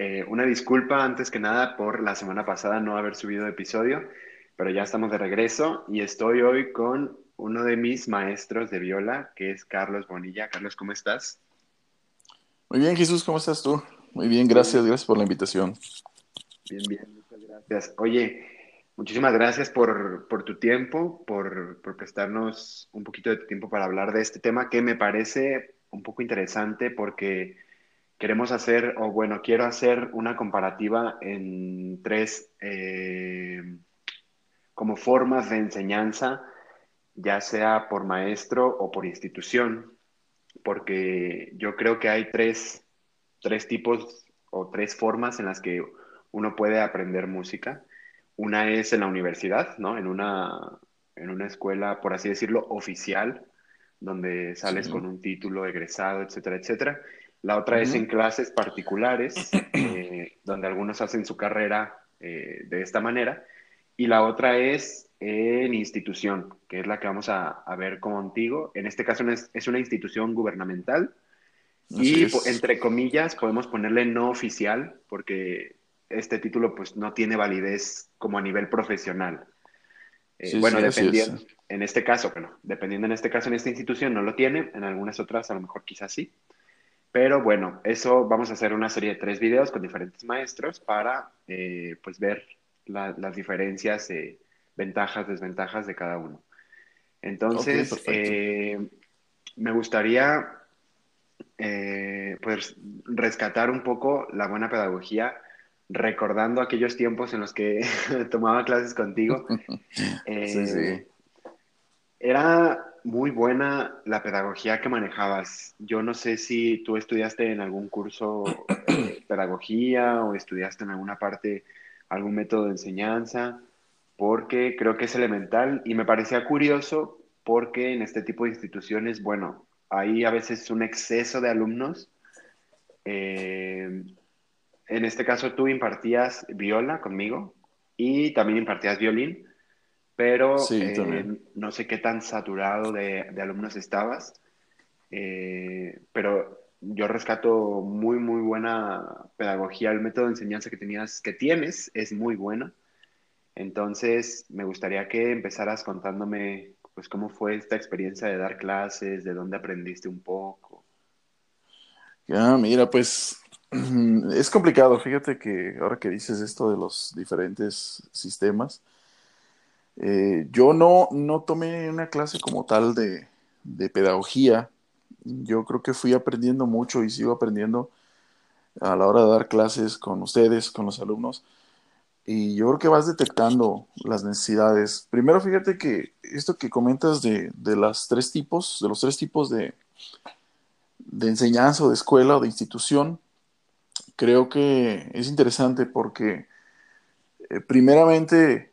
Eh, una disculpa antes que nada por la semana pasada no haber subido episodio, pero ya estamos de regreso y estoy hoy con uno de mis maestros de viola, que es Carlos Bonilla. Carlos, ¿cómo estás? Muy bien, Jesús, ¿cómo estás tú? Muy bien, gracias, gracias por la invitación. Bien, bien, muchas gracias. Oye, muchísimas gracias por, tu tiempo, por, prestarnos un poquito de tu tiempo para hablar de este tema que me parece un poco interesante porque queremos hacer, o bueno, quiero hacer una comparativa en tres eh, como formas de enseñanza, ya sea por maestro o por institución, porque yo creo que hay tres tres tipos o tres formas en las que uno puede aprender música. Una es en la universidad, ¿no? En una, en una escuela, por así decirlo, oficial, donde sales con un título egresado, etcétera, etcétera. La otra es en clases particulares, eh, donde algunos hacen su carrera eh, de esta manera. Y la otra es en institución, que es la que vamos a, ver contigo. En este caso es, es una institución gubernamental y entre comillas podemos ponerle no oficial porque este título pues no tiene validez como a nivel profesional. Eh, bueno, dependiendo, en este caso, bueno, dependiendo en este caso en esta institución no lo tiene, en algunas otras a lo mejor quizás sí. Pero bueno, eso vamos a hacer una serie de tres videos con diferentes maestros para eh, pues ver las diferencias, eh, ventajas, desventajas de cada uno. Entonces, me gustaría eh, pues rescatar un poco la buena pedagogía, recordando aquellos tiempos en los que tomaba clases contigo. Eh, era muy buena la pedagogía que manejabas. Yo no sé si tú estudiaste en algún curso pedagogía o estudiaste en alguna parte algún método de enseñanza, porque creo que es elemental y me parecía curioso porque en este tipo de instituciones, bueno, hay a veces un exceso de alumnos. Eh, en este caso tú impartías viola conmigo y también impartías violín, pero eh, no sé qué tan saturado de, alumnos estabas, eh, pero yo rescato muy, muy buena pedagogía. El método de enseñanza que, tenías, que tienes es muy bueno. Entonces, me gustaría que empezaras contándome pues cómo fue esta experiencia de dar clases, de dónde aprendiste un poco. Ya, mira, pues es complicado. Fíjate que ahora que dices esto de los diferentes sistemas, eh, yo no, no tomé una clase como tal de, de pedagogía. Yo creo que fui aprendiendo mucho y sigo aprendiendo a la hora de dar clases con ustedes, con los alumnos y yo creo que vas detectando las necesidades. Primero, fíjate que esto que comentas de, de las tres tipos, de los tres tipos de, de enseñanza de escuela o de institución, creo que es interesante porque eh, primeramente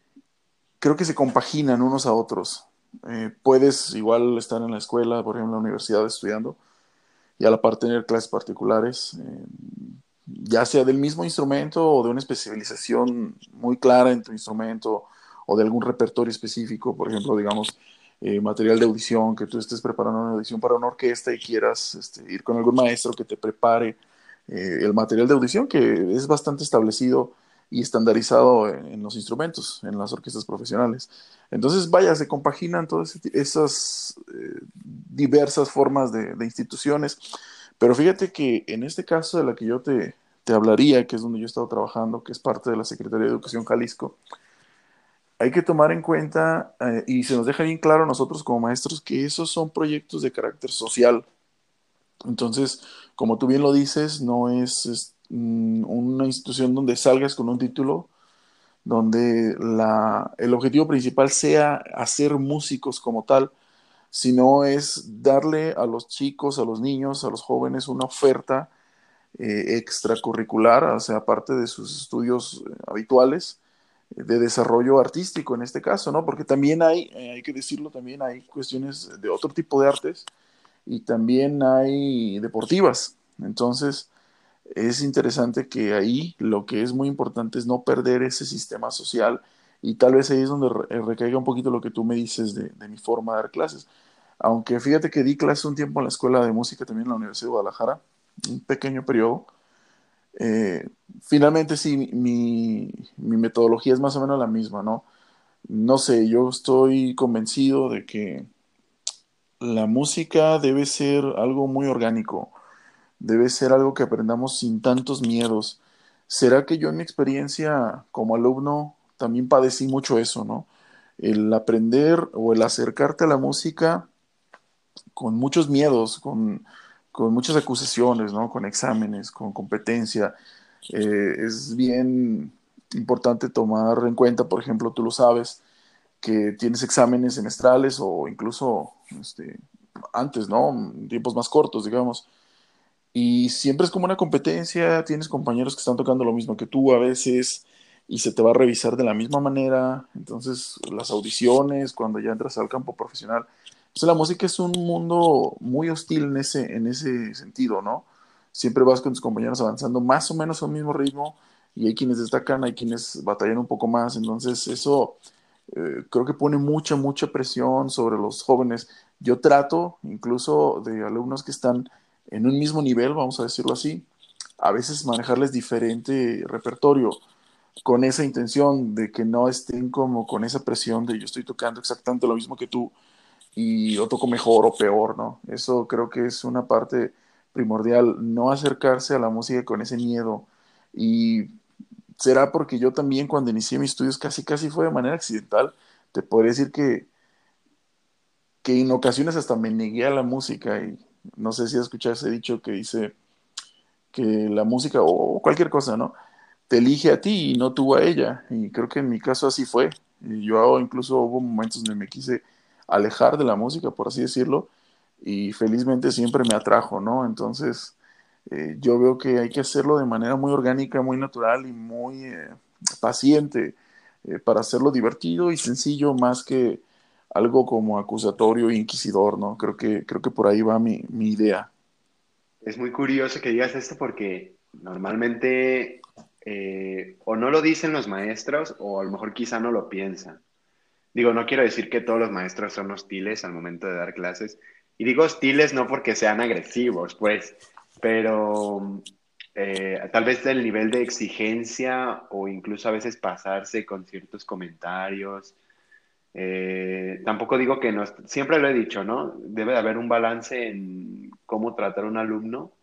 creo que se compaginan unos a otros. Eh, puedes igual estar en la escuela, por ejemplo, en la universidad estudiando y a la par tener clases particulares. Eh, ya sea del mismo instrumento o de una especialización muy clara en tu instrumento o de algún repertorio específico, por ejemplo, digamos, eh, material de audición, que tú estés preparando una audición para una orquesta y quieras este, ir con algún maestro que te prepare el material de audición, que es bastante establecido y estandarizado en, los instrumentos, en las orquestas profesionales. Entonces, vaya, se compaginan todas esas eh, diversas formas de, instituciones pero fíjate que en este caso de la que yo te, te hablaría, que es donde yo he estado trabajando, que es parte de la Secretaría de Educación Jalisco, hay que tomar en cuenta, eh, y se nos deja bien claro nosotros como maestros, que esos son proyectos de carácter social. Entonces, como tú bien lo dices, no es, mm, una institución donde salgas con un título, donde la, el objetivo principal sea hacer músicos como tal, sino es darle a los chicos, a los niños, a los jóvenes una oferta eh, extracurricular, o sea, aparte de sus estudios eh, habituales de desarrollo artístico en este caso, ¿no? Porque también hay, hay que decirlo, también hay cuestiones de otro tipo de artes y también hay deportivas. Entonces, es interesante que ahí lo que es muy importante es no perder ese sistema social y tal vez ahí es donde recaiga un poquito lo que tú me dices de, mi forma de dar clases. Aunque fíjate que di clases un tiempo en la escuela de música también en la Universidad de Guadalajara, un pequeño periodo. Eh, finalmente sí, mi, mi metodología es más o menos la misma, ¿no? No sé, yo estoy convencido de que la música debe ser algo muy orgánico, debe ser algo que aprendamos sin tantos miedos. ¿Será que yo en mi experiencia como alumno también padecí mucho eso, ¿no? El aprender o el acercarte a la música con muchos miedos, con, muchas acusaciones, ¿no? Con exámenes, con competencia. Eh, es bien importante tomar en cuenta, por ejemplo, tú lo sabes, que tienes exámenes semestrales o incluso este, antes, ¿no? Tiempos más cortos, digamos. Y siempre es como una competencia, tienes compañeros que están tocando lo mismo que tú a veces y se te va a revisar de la misma manera. Entonces, las audiciones, cuando ya entras al campo profesional, pues la música es un mundo muy hostil en ese, en ese sentido, ¿no? Siempre vas con tus compañeros avanzando más o menos al mismo ritmo y hay quienes destacan, hay quienes batallan un poco más. Entonces, eso eh, creo que pone mucha, mucha presión sobre los jóvenes. Yo trato incluso de alumnos que están en un mismo nivel, vamos a decirlo así, a veces manejarles diferente repertorio con esa intención de que no estén como con esa presión de yo estoy tocando exactamente lo mismo que tú y yo toco mejor o peor, ¿no? Eso creo que es una parte primordial, no acercarse a la música con ese miedo y será porque yo también cuando inicié mis estudios casi casi fue de manera accidental. Te podría decir que, que en ocasiones hasta me negué a la música y no sé si has escuchado ese dicho que dice que la música o cualquier cosa, ¿no? Te elige a ti y no tú a ella. Y creo que en mi caso así fue. Y yo incluso hubo momentos donde me quise alejar de la música, por así decirlo, y felizmente siempre me atrajo, ¿no? Entonces, eh, yo veo que hay que hacerlo de manera muy orgánica, muy natural y muy eh, paciente eh, para hacerlo divertido y sencillo más que algo como acusatorio inquisidor, ¿no? Creo que, creo que por ahí va mi, mi idea. Es muy curioso que digas esto porque normalmente o no lo dicen los maestros o a lo mejor quizá no lo piensan. Digo, no quiero decir que todos los maestros son hostiles al momento de dar clases. Y digo hostiles no porque sean agresivos, pues, pero eh, tal vez el nivel de exigencia o incluso a veces pasarse con ciertos comentarios. Eh, tampoco digo que no, siempre lo he dicho, ¿no? Debe de haber un balance en cómo tratar a un alumno,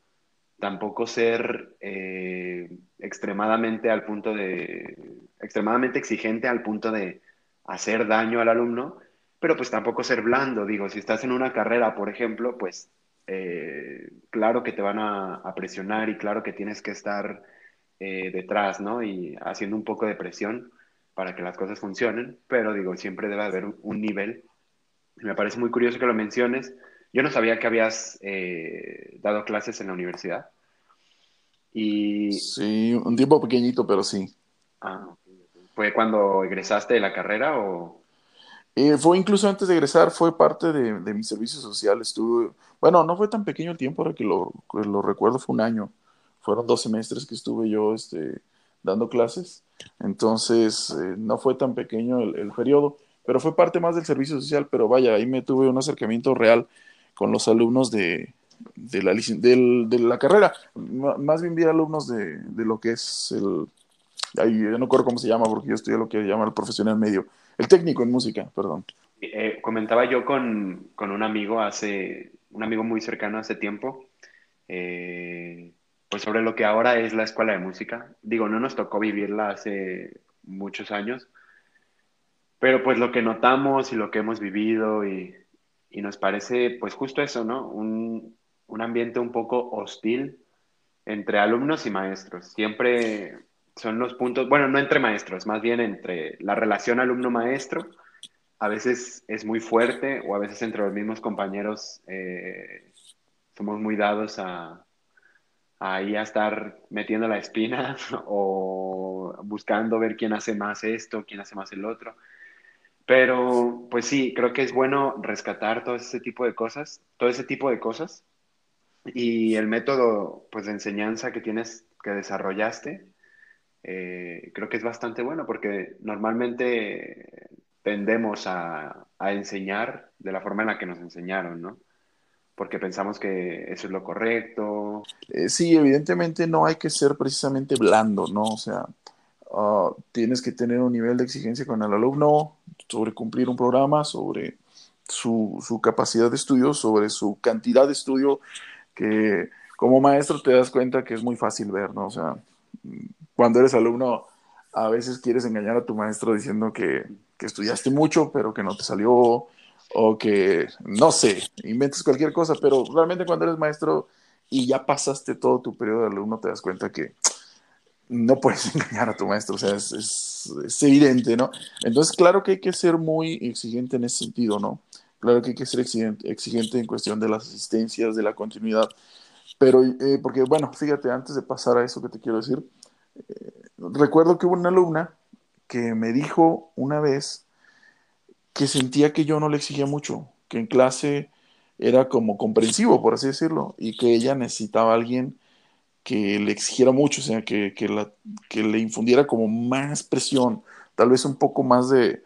tampoco ser eh, extremadamente al punto de, extremadamente exigente al punto de hacer daño al alumno, pero pues tampoco ser blando, digo, si estás en una carrera, por ejemplo, pues eh, claro que te van a, presionar y claro que tienes que estar detrás, ¿no? Y haciendo un poco de presión para que las cosas funcionen, pero digo, siempre debe haber un, nivel. Me parece muy curioso que lo menciones. Yo no sabía que habías eh, dado clases en la universidad. Y... Sí, un tiempo pequeñito, pero sí. Ah, ¿Fue cuando egresaste de la carrera o...? Eh, fue incluso antes de egresar, fue parte de, mi servicio social. Estuve, bueno, no fue tan pequeño el tiempo, ahora que lo, lo recuerdo, fue un año. Fueron dos semestres que estuve yo este, dando clases. Entonces, eh, no fue tan pequeño el, periodo, pero fue parte más del servicio social. Pero vaya, ahí me tuve un acercamiento real con los alumnos de, de, la, de la carrera. más bien vi alumnos de, de lo que es el. Ahí, no recuerdo cómo se llama, porque yo estudié lo que llama el profesional medio el técnico en música, perdón. Eh, comentaba yo con, un amigo hace, un amigo muy cercano hace tiempo, eh, pues sobre lo que ahora es la escuela de música. Digo, no nos tocó vivirla hace muchos años, pero pues lo que notamos y lo que hemos vivido y, nos parece pues justo eso, ¿no? Un, un ambiente un poco hostil entre alumnos y maestros. Siempre son los puntos, bueno, no entre maestros, más bien entre la relación alumno-maestro. A veces es muy fuerte o a veces entre los mismos compañeros eh, somos muy dados a, ahí a estar metiendo la espina o buscando ver quién hace más esto, quién hace más el otro. Pero pues sí, creo que es bueno rescatar todo ese tipo de cosas, todo ese tipo de cosas. Y el método pues de enseñanza que tienes, que desarrollaste, eh, creo que es bastante bueno porque normalmente tendemos a, a enseñar de la forma en la que nos enseñaron, ¿no? Porque pensamos que eso es lo correcto. Eh, sí, evidentemente no hay que ser precisamente blando, ¿no? O sea, ah, tienes que tener un nivel de exigencia con el alumno sobre cumplir un programa, sobre su, su capacidad de estudio, sobre su cantidad de estudio, que como maestro te das cuenta que es muy fácil ver, ¿no? O sea, cuando eres alumno, a veces quieres engañar a tu maestro diciendo que, que estudiaste mucho, pero que no te salió, o que, no sé, inventes cualquier cosa, pero realmente cuando eres maestro y ya pasaste todo tu periodo de alumno, te das cuenta que no puedes engañar a tu maestro, o sea, es, es, evidente, ¿no? Entonces, claro que hay que ser muy exigente en ese sentido, ¿no? Claro que hay que ser exigente, exigente en cuestión de las asistencias, de la continuidad, pero, eh, porque, bueno, fíjate, antes de pasar a eso que te quiero decir, eh, recuerdo que hubo una alumna que me dijo una vez, que sentía que yo no le exigía mucho, que en clase era como comprensivo, por así decirlo, y que ella necesitaba a alguien que le exigiera mucho, o sea, que, que, la, que le infundiera como más presión, tal vez un poco más de,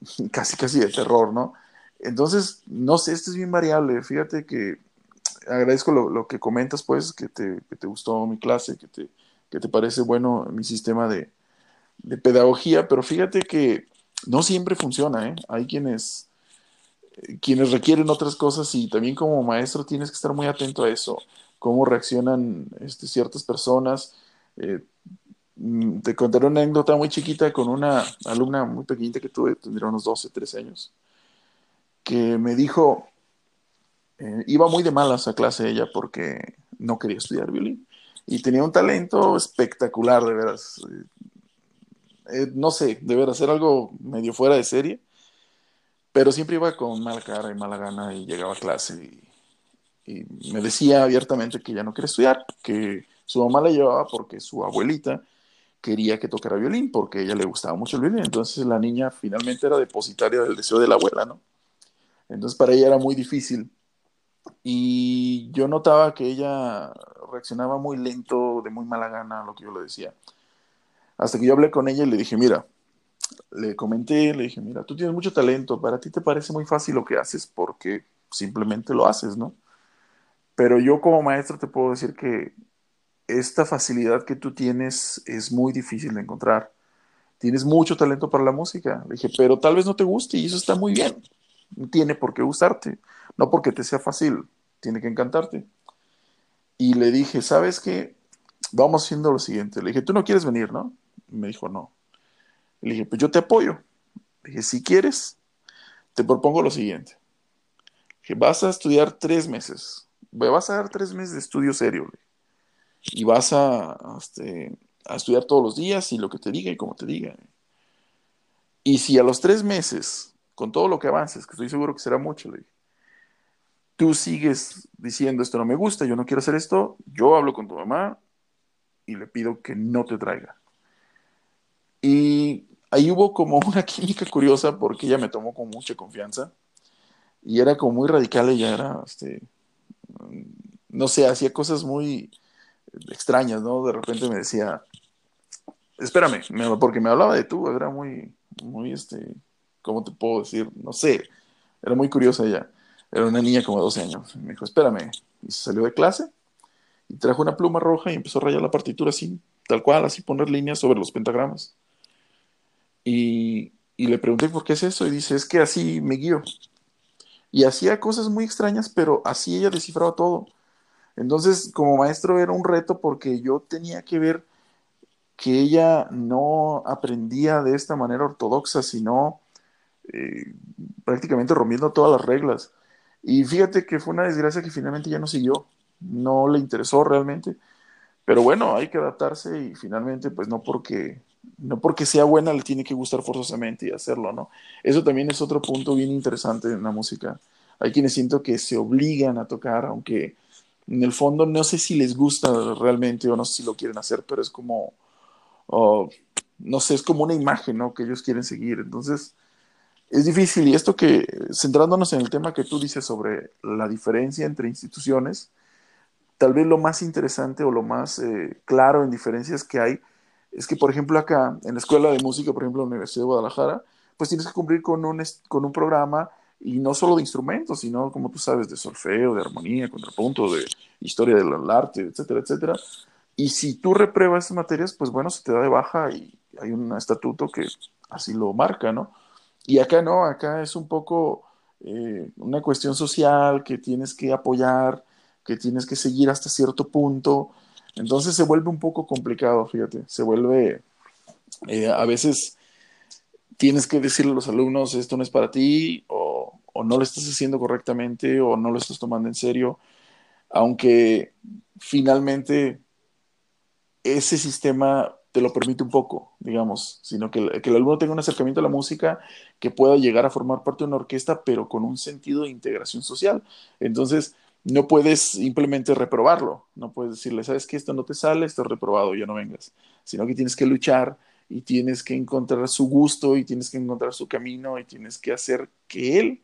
casi casi de terror, ¿no? Entonces, no sé, esto es bien variable, fíjate que agradezco lo, lo que comentas, pues, que te, que te, gustó mi clase, que te, que te parece bueno mi sistema de, de pedagogía, pero fíjate que no siempre funciona, ¿eh? Hay quienes, quienes requieren otras cosas y también como maestro tienes que estar muy atento a eso, cómo reaccionan este, ciertas personas. Eh, mm, te contaré una anécdota muy chiquita con una alumna muy pequeñita que tuve, tendría unos 12, 13 años, que me dijo, eh, iba muy de malas a clase ella porque no quería estudiar violín y tenía un talento espectacular, de veras. Eh, no sé, deber hacer algo medio fuera de serie, pero siempre iba con mala cara y mala gana y llegaba a clase y, me decía abiertamente que ya no quería estudiar, que su mamá la llevaba porque su abuelita quería que tocara violín, porque ella le gustaba mucho el violín, entonces la niña finalmente era depositaria del deseo de la abuela, ¿no? Entonces para ella era muy difícil. Y yo notaba que ella reaccionaba muy lento, de muy mala gana a lo que yo le decía. Hasta que yo hablé con ella y le dije, mira, le comenté, le dije, mira, tú tienes mucho talento, para ti te parece muy fácil lo que haces porque simplemente lo haces, ¿no? Pero yo como maestro te puedo decir que esta facilidad que tú tienes es muy difícil de encontrar. Tienes mucho talento para la música. Le dije, pero tal vez no te guste y eso está muy bien. No tiene por qué gustarte. No porque te sea fácil, tiene que encantarte. Y le dije, ¿sabes qué? Vamos haciendo lo siguiente. Le dije, tú no quieres venir, ¿no? Me dijo, no. Le dije, pues yo te apoyo. Le dije, si quieres, te propongo lo siguiente. Que vas a estudiar tres meses. Vas a dar tres meses de estudio serio. Y vas a, este, a estudiar todos los días y lo que te diga y como te diga. Y si a los tres meses, con todo lo que avances, que estoy seguro que será mucho, le dije, tú sigues diciendo esto no me gusta, yo no quiero hacer esto, yo hablo con tu mamá y le pido que no te traiga. Y ahí hubo como una química curiosa porque ella me tomó con mucha confianza y era como muy radical, ella era, este, no sé, hacía cosas muy extrañas, ¿no? De repente me decía, espérame, porque me hablaba de tú, era muy, muy, este, ¿cómo te puedo decir? No sé, era muy curiosa ella, era una niña como de 12 años, me dijo, espérame, y se salió de clase y trajo una pluma roja y empezó a rayar la partitura así, tal cual, así poner líneas sobre los pentagramas. Y, le pregunté por qué es eso y dice, es que así me guío. Y hacía cosas muy extrañas, pero así ella descifraba todo. Entonces, como maestro era un reto porque yo tenía que ver que ella no aprendía de esta manera ortodoxa, sino eh, prácticamente rompiendo todas las reglas. Y fíjate que fue una desgracia que finalmente ya no siguió, no le interesó realmente. Pero bueno, hay que adaptarse y finalmente, pues no porque no porque sea buena le tiene que gustar forzosamente y hacerlo, ¿no? Eso también es otro punto bien interesante en la música. Hay quienes siento que se obligan a tocar, aunque en el fondo no sé si les gusta realmente o no sé si lo quieren hacer, pero es como, no sé, es como una imagen, ¿no? Que ellos quieren seguir. Entonces, es difícil. Y esto que, centrándonos en el tema que tú dices sobre la diferencia entre instituciones, tal vez lo más interesante o lo más eh, claro en diferencias que hay es que, por ejemplo, acá en la Escuela de Música, por ejemplo, en la Universidad de Guadalajara, pues tienes que cumplir con un, con un programa y no solo de instrumentos, sino, como tú sabes, de solfeo, de armonía, contrapunto, de historia del arte, etcétera, etcétera. Y si tú repruebas esas materias, pues bueno, se te da de baja y hay un estatuto que así lo marca, ¿no? Y acá no, acá es un poco eh, una cuestión social que tienes que apoyar, que tienes que seguir hasta cierto punto. Entonces se vuelve un poco complicado, fíjate, se vuelve eh, a veces tienes que decirle a los alumnos esto no es para ti o, no lo estás haciendo correctamente o no lo estás tomando en serio, aunque finalmente ese sistema te lo permite un poco, digamos, sino que el alumno tenga un acercamiento a la música que pueda llegar a formar parte de una orquesta, pero con un sentido de integración social. Entonces, no puedes simplemente reprobarlo, no puedes decirle, sabes que esto no te sale, esto es reprobado, ya no vengas, sino que tienes que luchar y tienes que encontrar su gusto y tienes que encontrar su camino y tienes que hacer que él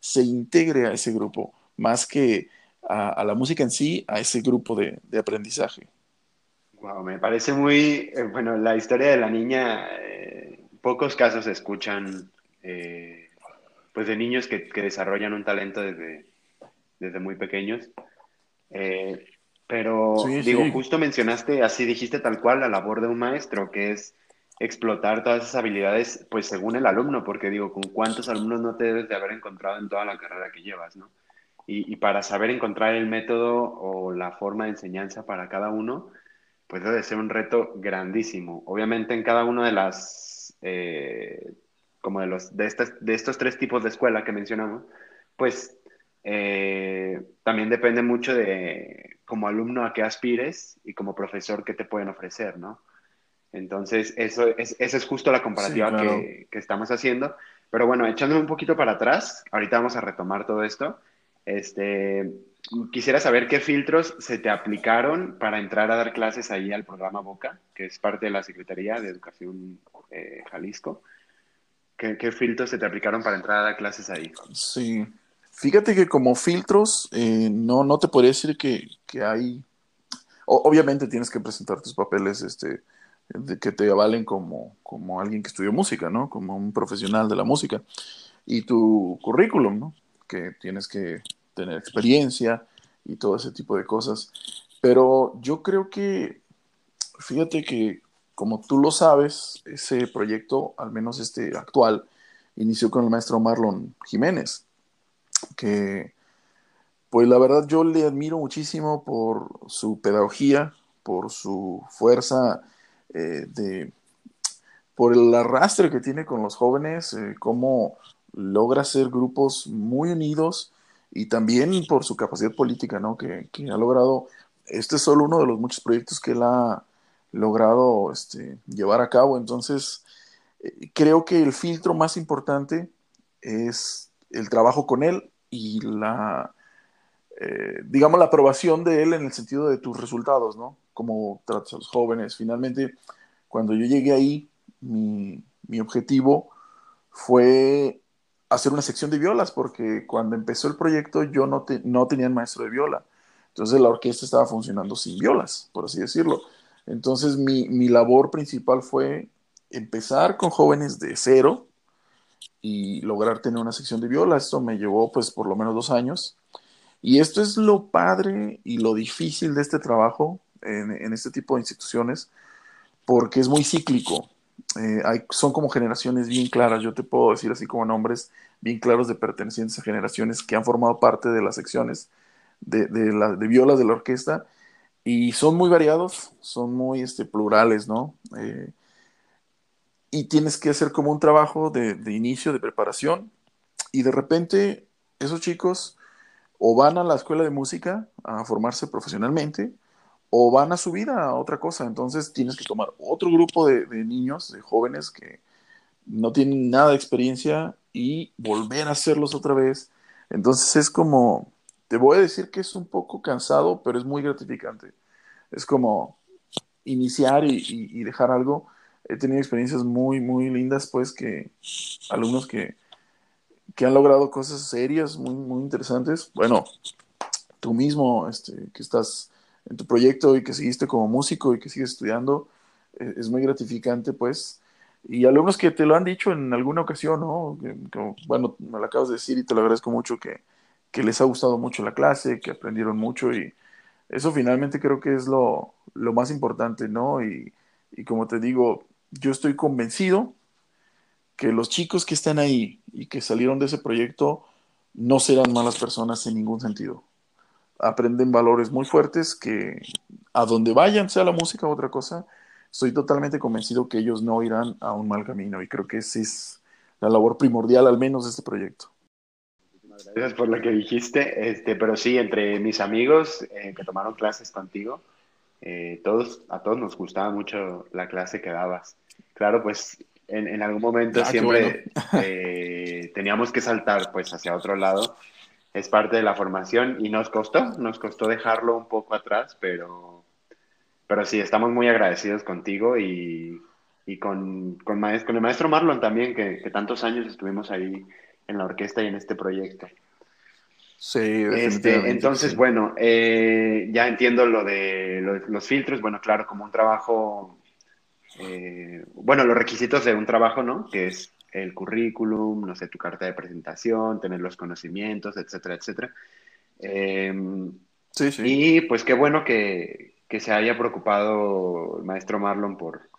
se integre a ese grupo, más que a, la música en sí, a ese grupo de, aprendizaje. Wow, me parece muy, eh, bueno, la historia de la niña, eh, pocos casos se escuchan, eh, pues de niños que, que, desarrollan un talento desde, desde muy pequeños. pero digo, justo mencionaste, así dijiste tal cual, la labor de un maestro, que es explotar todas esas habilidades, pues según el alumno, porque digo, con cuántos alumnos no te debes de haber encontrado en toda la carrera que llevas, ¿no? Y, para saber encontrar el método o la forma de enseñanza para cada uno, pues debe ser un reto grandísimo. Obviamente en cada uno de las, eh, como de, los, de, estas, de estos tres tipos de escuela que mencionamos, pues eh, también depende mucho de como alumno a qué aspires y como profesor qué te pueden ofrecer, ¿no? Entonces, eso es, esa es justo la comparativa que, que, estamos haciendo. Pero bueno, echándome un poquito para atrás, ahorita vamos a retomar todo esto. Este, quisiera saber qué filtros se te aplicaron para entrar a dar clases ahí al programa Boca, que es parte de la Secretaría de Educación eh, Jalisco. ¿Qué, ¿Qué, filtros se te aplicaron para entrar a dar clases ahí? Sí, fíjate que como filtros, eh, no, no te podría decir que, que hay... obviamente tienes que presentar tus papeles este, que te avalen como, como alguien que estudió música, ¿no? Como un profesional de la música. Y tu currículum, ¿no? Que tienes que tener experiencia y todo ese tipo de cosas. Pero yo creo que, fíjate que, como tú lo sabes, ese proyecto, al menos este actual, inició con el maestro Marlon Jiménez, que, pues la verdad yo le admiro muchísimo por su pedagogía, por su fuerza eh, de, por el arrastre que tiene con los jóvenes, eh, cómo logra hacer grupos muy unidos y también por su capacidad política, ¿no? Que, ha logrado, este es solo uno de los muchos proyectos que él ha logrado este, llevar a cabo. Entonces, eh, creo que el filtro más importante es el trabajo con él y la, digamos, la aprobación de él en el sentido de tus resultados, ¿no? cómo tratas a los jóvenes. Finalmente, cuando yo llegué ahí, mi, objetivo fue hacer una sección de violas, porque cuando empezó el proyecto yo no, no tenía maestro de viola. Entonces la orquesta estaba funcionando sin violas, por así decirlo. Entonces mi, mi labor principal fue empezar con jóvenes de cero y lograr tener una sección de viola. Esto me llevó pues por lo menos dos años. Y esto es lo padre y lo difícil de este trabajo, en, este tipo de instituciones porque es muy cíclico. Eh, hay, son como generaciones bien claras, yo te puedo decir así como nombres bien claros de pertenecientes a generaciones que han formado parte de las secciones de, de, de violas de la orquesta y son muy variados, son muy este, plurales, ¿no? Eh, y tienes que hacer como un trabajo de, inicio, de preparación, y de repente esos chicos o van a la escuela de música a formarse profesionalmente, o van a subir a otra cosa. Entonces tienes que tomar otro grupo de, niños, de jóvenes que no tienen nada de experiencia y volver a hacerlos otra vez. Entonces es como te voy a decir que es un poco cansado, pero es muy gratificante. Es como iniciar y, dejar algo. He tenido experiencias muy, muy lindas, pues, que alumnos que, que han logrado cosas serias, muy, muy interesantes. Bueno, tú mismo, este, que estás en tu proyecto y que seguiste como músico y que sigues estudiando, eh, es muy gratificante, pues. Y alumnos que te lo han dicho en alguna ocasión, ¿no? bueno, me lo acabas de decir y te lo agradezco mucho que, que les ha gustado mucho la clase, que aprendieron mucho y eso finalmente creo que es lo, lo más importante, ¿no? Y, y, como te digo, yo estoy convencido que los chicos que están ahí y que salieron de ese proyecto no serán malas personas en ningún sentido. Aprenden valores muy fuertes que a donde vayan, sea la música o otra cosa, estoy totalmente convencido que ellos no irán a un mal camino y creo que esa es la labor primordial al menos de este proyecto. Gracias por lo que dijiste, este, pero sí, entre mis amigos eh, que tomaron clases contigo, eh, todos, a todos nos gustaba mucho la clase que dabas. Claro, pues en, en algún momento ah, siempre eh, teníamos que saltar pues hacia otro lado. Es parte de la formación y nos costó, nos costó dejarlo un poco atrás, pero, pero sí, estamos muy agradecidos contigo y, y con, con, con, el maestro Marlon también, que, que tantos años estuvimos ahí en la orquesta y en este proyecto. Sí, este, entonces, bueno, eh, ya entiendo lo de los filtros, bueno, claro, como un trabajo, eh, bueno, los requisitos de un trabajo, ¿no? Que es el currículum, no sé, tu carta de presentación, tener los conocimientos, etcétera, etcétera. Em, sí, sí. Y pues qué bueno que, que, se haya preocupado el maestro Marlon por,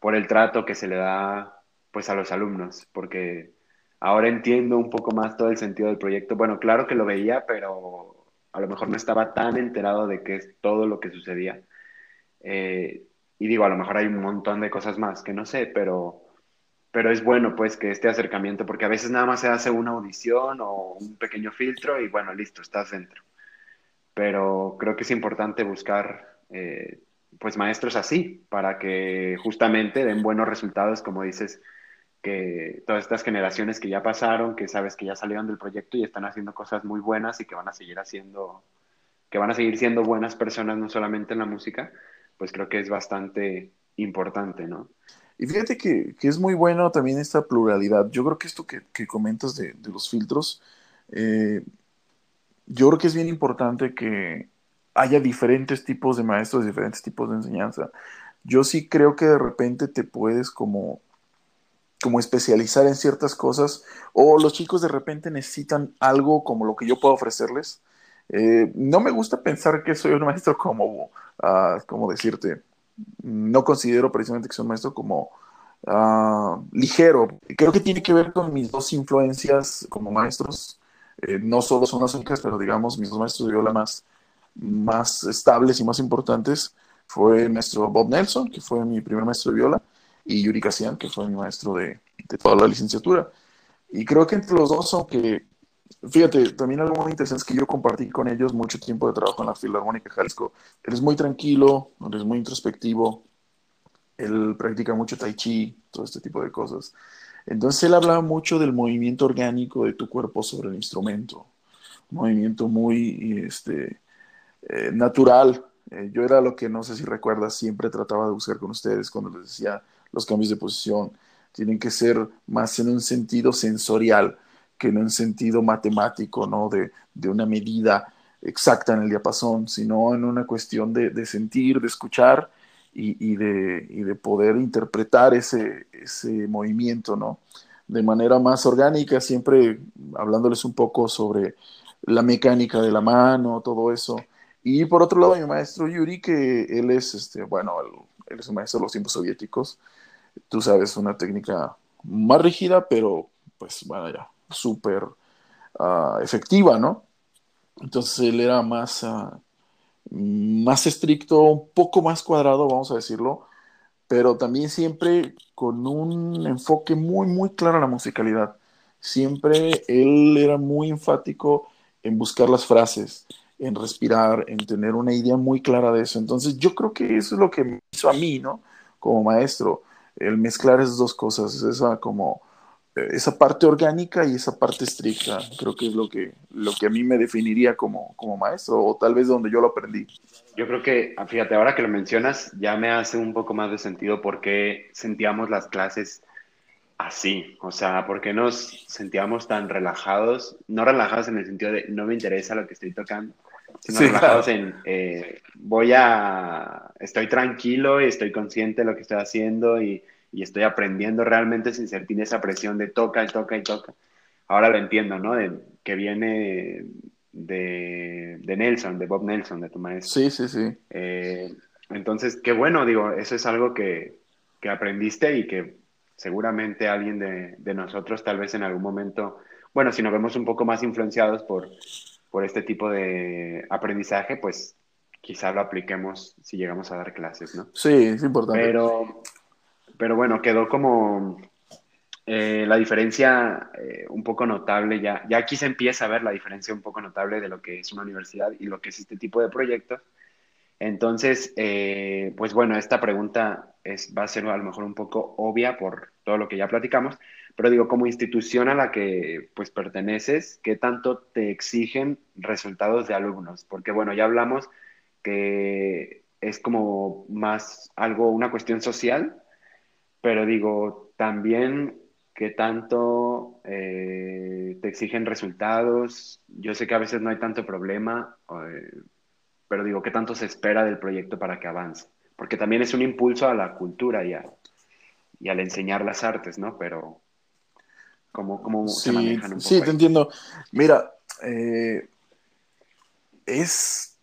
por el trato que se le da pues a los alumnos, porque ahora entiendo un poco más todo el sentido del proyecto. Bueno, claro que lo veía, pero a lo mejor no estaba tan enterado de qué es todo lo que sucedía. Eh, y digo, a lo mejor hay un montón de cosas más que no sé, pero, pero es bueno pues que este acercamiento, porque a veces nada más se hace una audición o un pequeño filtro y bueno, listo, estás dentro. Pero creo que es importante buscar eh, pues maestros así, para que justamente den buenos resultados, como dices, que todas estas generaciones que ya pasaron, que sabes que ya salieron del proyecto y están haciendo cosas muy buenas y que van a seguir haciendo, que van a seguir siendo buenas personas no solamente en la música, pues creo que es bastante importante, ¿no? Y fíjate que, que es muy bueno también esta pluralidad. Yo creo que esto que, que comentas de, de, los filtros, eh, yo creo que es bien importante que haya diferentes tipos de maestros, diferentes tipos de enseñanza. Yo sí creo que de repente te puedes como como especializar en ciertas cosas o los chicos de repente necesitan algo como lo que yo puedo ofrecerles. Eh, no me gusta pensar que soy un maestro como, uh, ¿cómo decirte? No considero precisamente que soy un maestro como uh, ligero. Creo que tiene que ver con mis dos influencias como maestros. Eh, no solo son las únicas, pero digamos mis dos maestros de viola más, más estables y más importantes fue el maestro Bob Nelson, que fue mi primer maestro de viola, y Yuri Kasian, que fue mi maestro de, de, toda la licenciatura. Y creo que entre los dos, aunque, fíjate, también algo muy interesante es que yo compartí con ellos mucho tiempo de trabajo en la Filarmónica Jalisco. Él es muy tranquilo, él es muy introspectivo, él practica mucho tai chi, todo este tipo de cosas. Entonces él hablaba mucho del movimiento orgánico de tu cuerpo sobre el instrumento, un movimiento muy este, eh, natural. Eh, yo era lo que no sé si recuerdas, siempre trataba de buscar con ustedes cuando les decía, los cambios de posición, tienen que ser más en un sentido sensorial que en un sentido matemático, ¿no? De, de una medida exacta en el diapasón, sino en una cuestión de, de sentir, de escuchar y, y, de, y, de, poder interpretar ese, ese movimiento, ¿no? De manera más orgánica, siempre hablándoles un poco sobre la mecánica de la mano, todo eso. Y por otro lado, mi maestro Yuri, que él es, este, bueno, él es un maestro de los tiempos soviéticos, tú sabes, una técnica más rígida, pero pues bueno, ya, súper uh, efectiva, ¿no? Entonces él era más, uh, más estricto, un poco más cuadrado, vamos a decirlo, pero también siempre con un enfoque muy, muy claro a la musicalidad. Siempre él era muy enfático en buscar las frases, en respirar, en tener una idea muy clara de eso. Entonces yo creo que eso es lo que me hizo a mí, ¿no? Como maestro, el mezclar esas dos cosas, esa como, esa parte orgánica y esa parte estricta. Creo que es lo que, lo que a mí me definiría como, como maestro, o tal vez donde yo lo aprendí. Yo creo que, fíjate, ahora que lo mencionas, ya me hace un poco más de sentido por qué sentíamos las clases así, o sea, por qué nos sentíamos tan relajados, no relajados en el sentido de no me interesa lo que estoy tocando, sino relajados en eh, voy a, estoy tranquilo y estoy consciente de lo que estoy haciendo y y estoy aprendiendo realmente sin sentir esa presión de toca y toca y toca. Ahora lo entiendo, ¿no? De, que viene de, de, Nelson, de Bob Nelson, de tu maestro. Sí, sí, sí. Eh, entonces, qué bueno, digo, eso es algo que, que aprendiste y que seguramente alguien de, de, nosotros tal vez en algún momento, bueno, si nos vemos un poco más influenciados por, por este tipo de aprendizaje, pues quizá lo apliquemos si llegamos a dar clases, ¿no? Sí, es importante. Pero pero bueno, quedó como eh, la diferencia eh, un poco notable, ya, ya aquí se empieza a ver la diferencia un poco notable de lo que es una universidad y lo que es este tipo de proyectos. Entonces, eh, pues bueno, esta pregunta es, va a ser a lo mejor un poco obvia por todo lo que ya platicamos, pero digo, como institución a la que pues perteneces, ¿qué tanto te exigen resultados de alumnos? Porque bueno, ya hablamos que es como más algo, una cuestión social, pero digo, también que tanto eh, te exigen resultados. Yo sé que a veces no hay tanto problema, eh, pero digo, ¿qué tanto se espera del proyecto para que avance? Porque también es un impulso a la cultura y, y al enseñar las artes, ¿no? Pero, ¿cómo, cómo se manejan un poco? Sí, te entiendo. Mira, eh, es,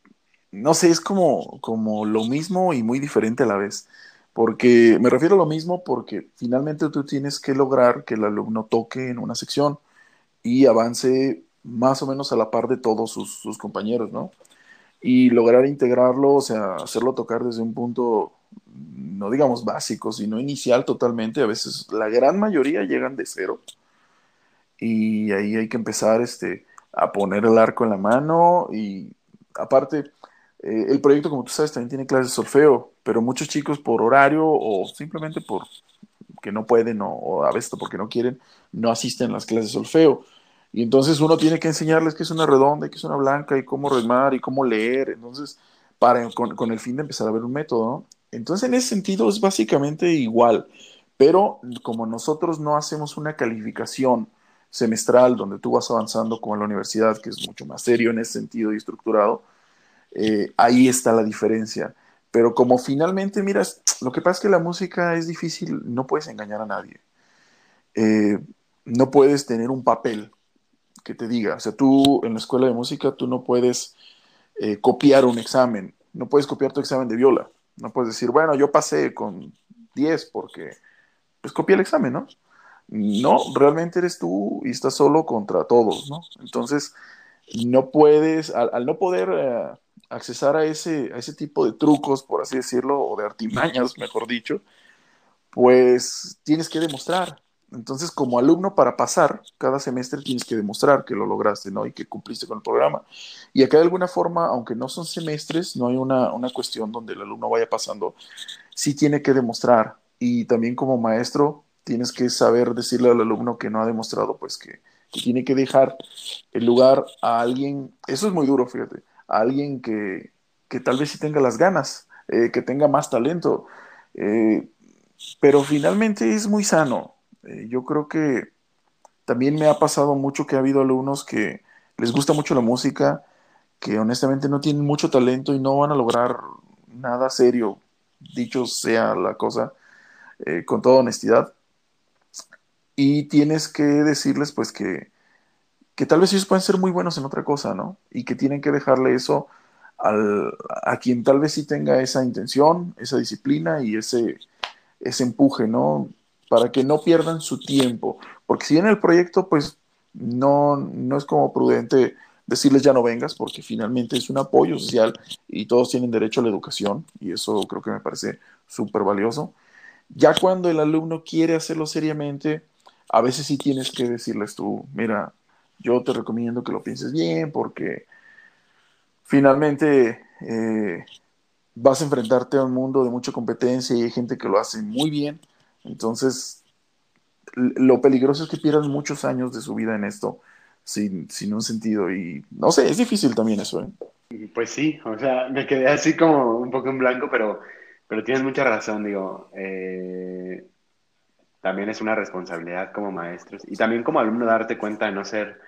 no sé, es como, como lo mismo y muy diferente a la vez. Porque me refiero a lo mismo porque finalmente tú tienes que lograr que el alumno toque en una sección y avance más o menos a la par de todos sus, compañeros, ¿no? Y lograr integrarlo, o sea, hacerlo tocar desde un punto, no digamos básico, sino inicial totalmente. A veces la gran mayoría llegan de cero. Y ahí hay que empezar este, a poner el arco en la mano y aparte, eh, el proyecto, como tú sabes, también tiene clases de solfeo, pero muchos chicos por horario o simplemente por que no pueden o, a veces porque no quieren, no asisten a las clases de solfeo. Y entonces uno tiene que enseñarles qué es una redonda y qué es una blanca y cómo remar y cómo leer. Entonces, para, con, el fin de empezar a ver un método. Entonces, en ese sentido es básicamente igual, pero como nosotros no hacemos una calificación semestral donde tú vas avanzando como la universidad, que es mucho más serio en ese sentido y estructurado, eh, ahí está la diferencia. Pero como finalmente, miras, lo que pasa es que la música es difícil, no puedes engañar a nadie. Eh, no puedes tener un papel que te diga, o sea, tú en la escuela de música, tú no puedes eh, copiar un examen, no puedes copiar tu examen de viola, no puedes decir, bueno, yo pasé con 10 porque, pues copié el examen, ¿no? No, realmente eres tú y estás solo contra todos, ¿no? Entonces, no puedes, al, no poder accesar a ese, a ese tipo de trucos, por así decirlo, o de artimañas, mejor dicho, pues tienes que demostrar. Entonces, como alumno, para pasar cada semestre tienes que demostrar que lo lograste, ¿no? Y que cumpliste con el programa. Y acá de alguna forma, aunque no son semestres, no hay una, una cuestión donde el alumno vaya pasando, sí tiene que demostrar. Y también como maestro, tienes que saber decirle al alumno que no ha demostrado, pues que, que tiene que dejar el lugar a alguien. Eso es muy duro, fíjate alguien que, tal vez sí tenga las ganas, eh, que tenga más talento. Eh, pero finalmente es muy sano. Eh, yo creo que también me ha pasado mucho que ha habido alumnos que les gusta mucho la música, que honestamente no tienen mucho talento y no van a lograr nada serio, dicho sea la cosa, con toda honestidad. Y tienes que decirles pues que, que tal vez ellos pueden ser muy buenos en otra cosa, ¿no? Y que tienen que dejarle eso al, a quien tal vez sí tenga esa intención, esa disciplina y ese, ese empuje, ¿no? Para que no pierdan su tiempo. Porque si en el proyecto, pues no, no es como prudente decirles ya no vengas, porque finalmente es un apoyo social y todos tienen derecho a la educación, y eso creo que me parece súper valioso. Ya cuando el alumno quiere hacerlo seriamente, a veces sí tienes que decirles tú, mira, yo te recomiendo que lo pienses bien porque finalmente eh, vas a enfrentarte a un mundo de mucha competencia y hay gente que lo hace muy bien. Entonces, lo peligroso es que pierdan muchos años de su vida en esto sin, sin un sentido y no sé, es difícil también eso. ¿eh? Pues sí, o sea, me quedé así como un poco en blanco, pero, pero tienes mucha razón, digo, eh, también es una responsabilidad como maestros y también como alumno darte cuenta de no ser,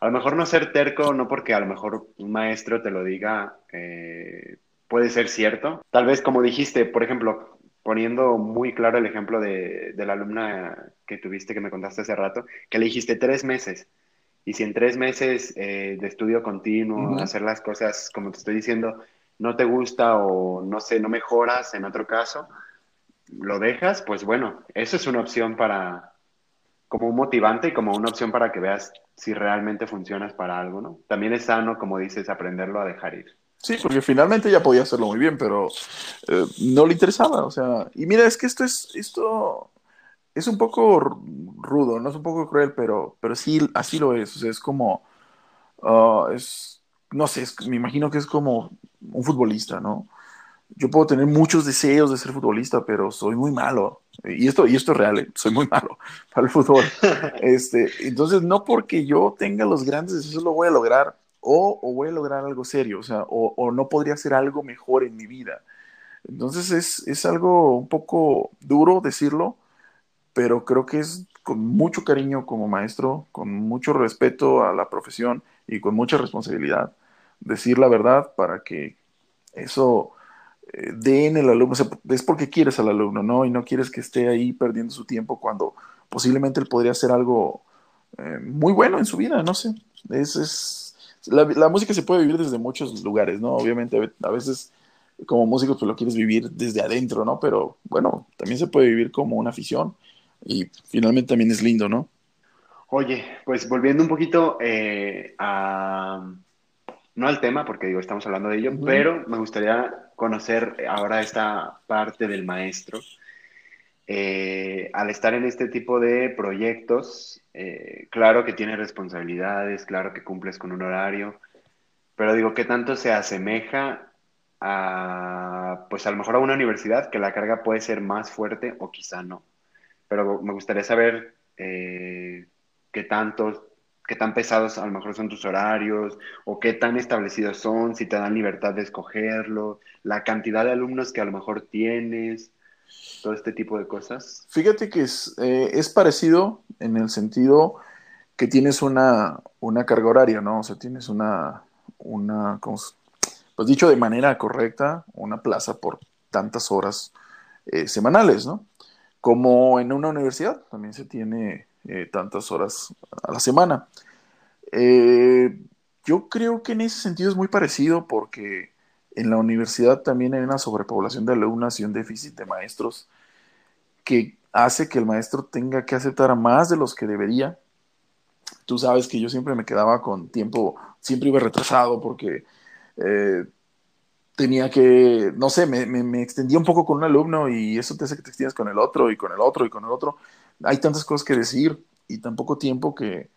a lo mejor no ser terco, no porque a lo mejor un maestro te lo diga, eh, puede ser cierto. Tal vez como dijiste, por ejemplo, poniendo muy claro el ejemplo de, de la alumna que tuviste, que me contaste hace rato, que le dijiste tres meses. Y si en tres meses eh, de estudio continuo, hacer las cosas como te estoy diciendo, no te gusta o no sé, no mejoras en otro caso, lo dejas, pues bueno, eso es una opción para, como un motivante y como una opción para que veas si realmente funcionas para algo, ¿no? También es sano, como dices, aprenderlo a dejar ir. Sí, porque finalmente ya podía hacerlo muy bien, pero eh, no le interesaba, o sea, y mira, es que esto es, esto es un poco rudo, no es un poco cruel, pero, pero sí, así lo es, o sea, es como, ah, es, no sé, me imagino que es como un futbolista, ¿no? Yo puedo tener muchos deseos de ser futbolista, pero soy muy malo. Y esto, y esto es real, ¿eh? soy muy malo para el fútbol. Este, entonces, no porque yo tenga los grandes deseos lo voy a lograr o, voy a lograr algo serio, o sea, o, no podría hacer algo mejor en mi vida. Entonces es, es, algo un poco duro decirlo, pero creo que es con mucho cariño como maestro, con mucho respeto a la profesión y con mucha responsabilidad decir la verdad para que eso eh, dé en el alumno, o sea, es porque quieres al alumno, ¿no? Y no quieres que esté ahí perdiendo su tiempo cuando posiblemente él podría hacer algo eh, muy bueno en su vida, no sé. Es, es, la, música se puede vivir desde muchos lugares, ¿no? Obviamente a veces como músico pues lo quieres vivir desde adentro, ¿no? Pero bueno, también se puede vivir como una afición y finalmente también es lindo, ¿no? Oye, pues volviendo un poquito eh, a, no al tema, porque digo, estamos hablando de ello, pero me gustaría conocer ahora esta parte del maestro. Eh, al estar en este tipo de proyectos, eh, claro que tienes responsabilidades, claro que cumples con un horario, pero digo, ¿qué tanto se asemeja a, pues a lo mejor a una universidad que la carga puede ser más fuerte o quizá no? Pero me gustaría saber eh, qué tanto, qué tan pesados a lo mejor son tus horarios o qué tan establecidos son, si te dan libertad de escogerlo, la cantidad de alumnos que a lo mejor tienes todo este tipo de cosas? Fíjate que es, eh, es parecido en el sentido que tienes una, una, carga horaria, ¿no? O sea, tienes una, una pues dicho de manera correcta, una plaza por tantas horas eh, semanales, ¿no? Como en una universidad, también se tiene eh, tantas horas a la semana. yo creo que en ese sentido es muy parecido porque en la universidad también hay una sobrepoblación de alumnas y un déficit de maestros que hace que el maestro tenga que aceptar más de los que debería. Tú sabes que yo siempre me quedaba con tiempo, siempre iba retrasado porque eh, tenía que, no sé, me, me, extendía un poco con un alumno y eso te hace que te extiendas con el otro y con el otro y con el otro. Hay tantas cosas que decir y tan poco tiempo que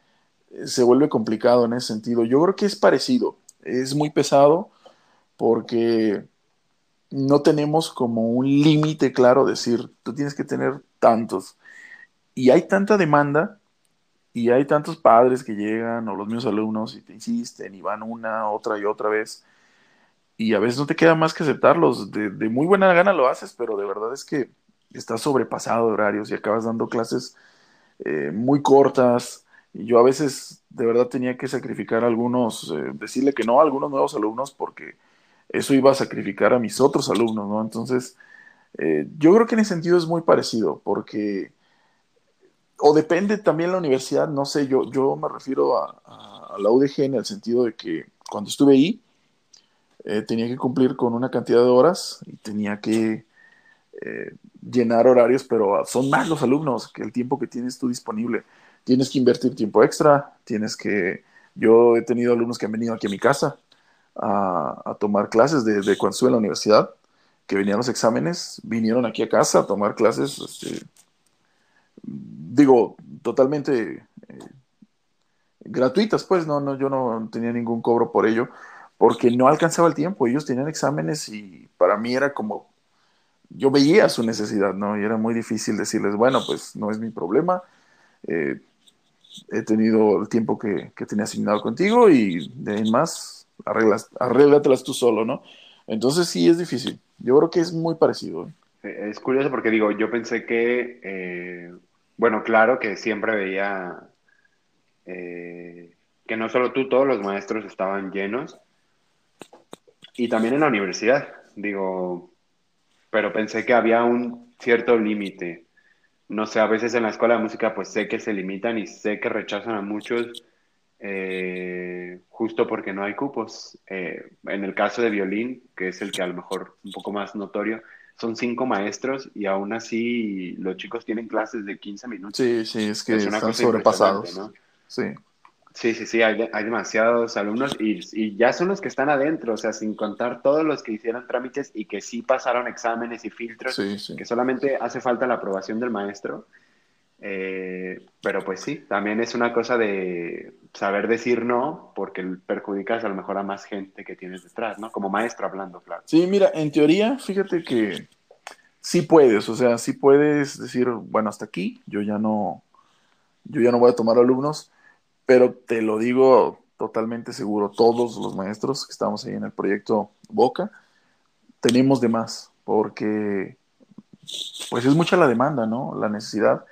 se vuelve complicado en ese sentido. Yo creo que es parecido, es muy pesado porque no tenemos como un límite claro, decir, tú tienes que tener tantos. Y hay tanta demanda y hay tantos padres que llegan o los mismos alumnos y te insisten y van una, otra y otra vez. Y a veces no te queda más que aceptarlos. De, muy buena gana lo haces, pero de verdad es que estás sobrepasado de horarios y acabas dando clases eh, muy cortas. Y yo a veces de verdad tenía que sacrificar a algunos, eh, decirle que no a algunos nuevos alumnos porque eso iba a sacrificar a mis otros alumnos, ¿no? Entonces, eh, yo creo que en ese sentido es muy parecido, porque, o depende también la universidad, no sé, yo, yo me refiero a, la UDG en el sentido de que cuando estuve ahí, tenía que cumplir con una cantidad de horas y tenía que llenar horarios, pero son más los alumnos que el tiempo que tienes tú disponible. Tienes que invertir tiempo extra, tienes que... Yo he tenido alumnos que han venido aquí a mi casa a, tomar clases de, cuando estuve en la universidad, que venían los exámenes, vinieron aquí a casa a tomar clases, este, digo, totalmente eh, gratuitas, pues, no, no, yo no tenía ningún cobro por ello, porque no alcanzaba el tiempo, ellos tenían exámenes y para mí era como, yo veía su necesidad, ¿no? Y era muy difícil decirles, bueno, pues no es mi problema, eh, he tenido el tiempo que, que, tenía asignado contigo y de ahí arreglas, arréglatelas tú solo, ¿no? Entonces sí es difícil. Yo creo que es muy parecido. ¿eh? Es curioso porque digo, yo pensé que, eh, bueno, claro que siempre veía eh, que no solo tú, todos los maestros estaban llenos. Y también en la universidad, digo, pero pensé que había un cierto límite no sé, a veces en la escuela de música pues sé que se limitan y sé que rechazan a muchos eh, justo porque no hay cupos. Eh, en el caso de violín, que es el que a lo mejor un poco más notorio, son cinco maestros y aún así los chicos tienen clases de 15 minutos. Sí, sí, es que están sobrepasados. ¿no? Sí. Sí, sí, sí, hay, hay demasiados alumnos y, y, ya son los que están adentro, o sea, sin contar todos los que hicieron trámites y que sí pasaron exámenes y filtros, que solamente hace falta la aprobación del maestro. Eh, pero pues sí, también es una cosa de saber decir no, porque perjudicas a lo mejor a más gente que tienes detrás, ¿no? Como maestro hablando, claro. Sí, mira, en teoría, fíjate que sí puedes, o sea, sí puedes decir, bueno, hasta aquí, yo ya no, yo ya no voy a tomar alumnos pero te lo digo totalmente seguro, todos los maestros que estamos ahí en el proyecto Boca, tenemos de más, porque pues es mucha la demanda, ¿no? La necesidad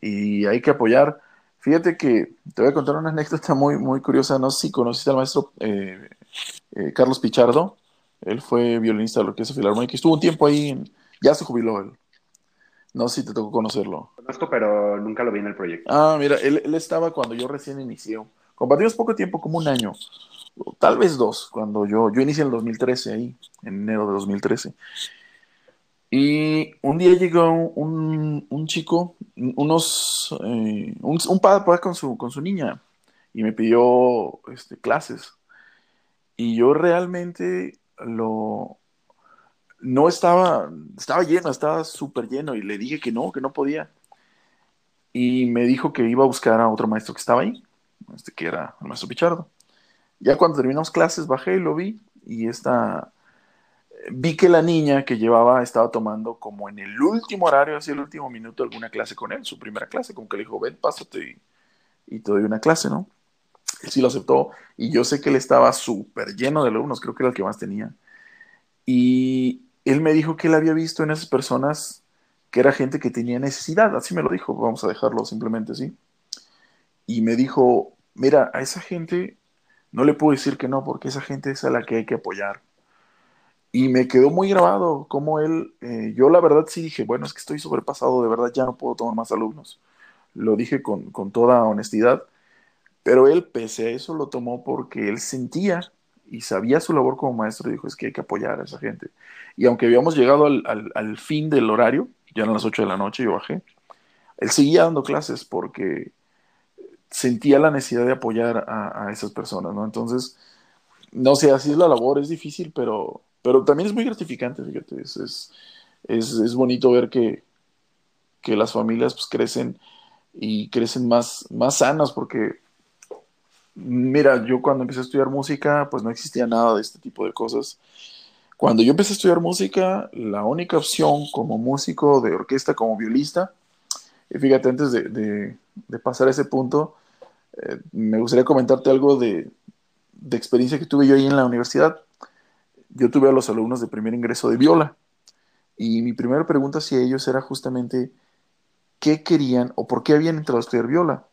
y hay que apoyar. Fíjate que te voy a contar una anécdota muy, muy curiosa. No sé si conociste al maestro eh, eh, Carlos Pichardo. Él fue violinista de la Orquesta Filarmónica. Estuvo un tiempo ahí, ya se jubiló él. No sé si te tocó conocerlo. Conozco, pero nunca lo vi en el proyecto. Ah, mira, él, él estaba cuando yo recién inicié. Compartimos poco tiempo, como un año, tal vez dos, cuando yo, yo inicié en el 2013 ahí, en enero de 2013. Y un día llegó un, un chico, unos, eh, un, un, padre con su, con su niña, y me pidió este, clases. Y yo realmente lo, no estaba, estaba lleno, estaba súper lleno y le dije que no, que no podía. Y me dijo que iba a buscar a otro maestro que estaba ahí, este que era el maestro Pichardo. Ya cuando terminamos clases bajé y lo vi y esta, vi que la niña que llevaba estaba tomando como en el último horario, así el último minuto, alguna clase con él, su primera clase, como que le dijo, ven, pásate y, y te doy una clase, ¿no? Él sí lo aceptó y yo sé que él estaba súper lleno de alumnos, creo que era el que más tenía. Y, él me dijo que él había visto en esas personas que era gente que tenía necesidad, así me lo dijo, vamos a dejarlo simplemente así. Y me dijo, mira, a esa gente no le puedo decir que no, porque esa gente es a la que hay que apoyar. Y me quedó muy grabado como él, eh, yo la verdad sí dije, bueno, es que estoy sobrepasado, de verdad ya no puedo tomar más alumnos. Lo dije con, con toda honestidad, pero él pese a eso lo tomó porque él sentía y sabía su labor como maestro, dijo, es que hay que apoyar a esa gente. Y aunque habíamos llegado al, al, fin del horario, ya eran las 8 de la noche, yo bajé, él seguía dando clases porque sentía la necesidad de apoyar a, a, esas personas, ¿no? Entonces, no sé, así es la labor, es difícil, pero, pero también es muy gratificante, fíjate, es, es, es, es bonito ver que, que las familias pues, crecen y crecen más, más sanas porque Mira, yo cuando empecé a estudiar música, pues no existía nada de este tipo de cosas. Cuando yo empecé a estudiar música, la única opción como músico de orquesta, como violista, y fíjate, antes de, pasar a ese punto, eh, me gustaría comentarte algo de, de experiencia que tuve yo ahí en la universidad. Yo tuve a los alumnos de primer ingreso de viola y mi primera pregunta hacia ellos era justamente qué querían o por qué habían entrado a estudiar viola.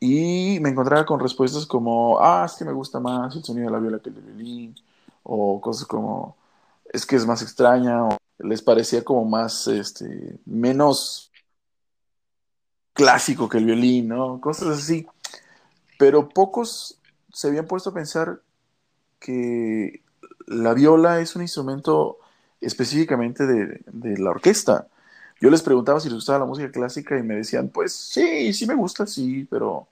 Y me encontraba con respuestas como, ah, es que me gusta más el sonido de la viola que el violín, o cosas como, es que es más extraña, o les parecía como más, este, menos clásico que el violín, ¿no? Cosas así. Pero pocos se habían puesto a pensar que la viola es un instrumento específicamente de, de la orquesta. Yo les preguntaba si les gustaba la música clásica y me decían, pues sí, sí me gusta, sí, pero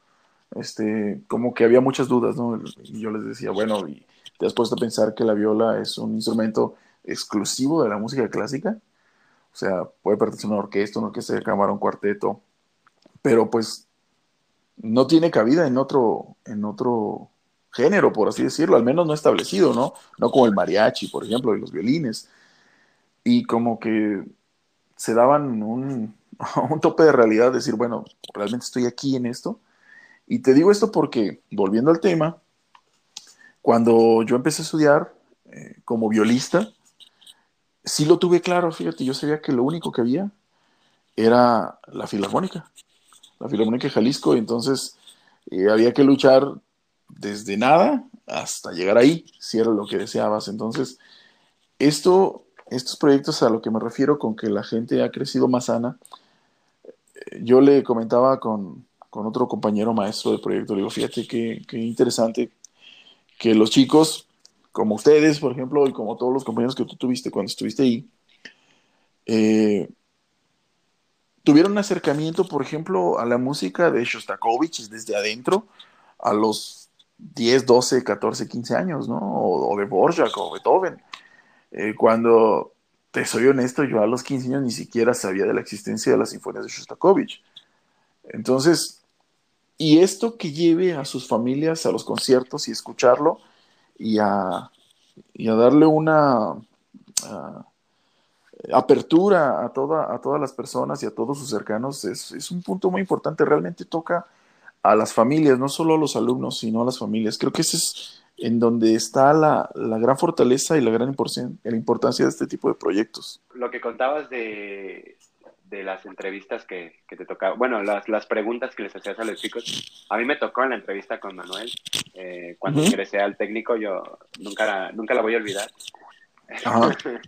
este, como que había muchas dudas, ¿no? Y yo les decía, bueno, ¿y te has puesto a pensar que la viola es un instrumento exclusivo de la música clásica? O sea, puede pertenecer a una orquesta, una orquesta de cámara, un cuarteto, pero pues no tiene cabida en otro, en otro género, por así decirlo, al menos no establecido, ¿no? No como el mariachi, por ejemplo, y los violines. Y como que se daban un, un tope de realidad, decir, bueno, realmente estoy aquí en esto. Y te digo esto porque, volviendo al tema, cuando yo empecé a estudiar eh, como violista, sí lo tuve claro, fíjate, yo sabía que lo único que había era la Filarmónica, la Filarmónica de Jalisco, y entonces eh, había que luchar desde nada hasta llegar ahí, si era lo que deseabas. Entonces, esto, estos proyectos a lo que me refiero con que la gente ha crecido más sana, yo le comentaba con, otro compañero maestro del proyecto, le digo, fíjate qué, interesante que los chicos, como ustedes, por ejemplo, y como todos los compañeros que tú tuviste cuando estuviste ahí, eh, tuvieron un acercamiento, por ejemplo, a la música de Shostakovich desde adentro a los 10, 12, 14, 15 años, ¿no? O, de Borjak o Beethoven. Eh, cuando, te soy honesto, yo a los 15 años ni siquiera sabía de la existencia de las sinfonías de Shostakovich. Entonces, y esto que lleve a sus familias a los conciertos y escucharlo y a, darle una apertura a todas las personas y a todos sus cercanos es, es un punto muy importante. Realmente toca a las familias, no solo a los alumnos, sino a las familias. Creo que ese es en donde está la, la gran fortaleza y la gran importancia de este tipo de proyectos. Lo que contabas de, de las entrevistas que, que te tocaba, bueno, las, las, preguntas que les hacías a los chicos, a mí me tocó en la entrevista con Manuel, eh, cuando ingresé al técnico, yo nunca la, nunca la voy a olvidar.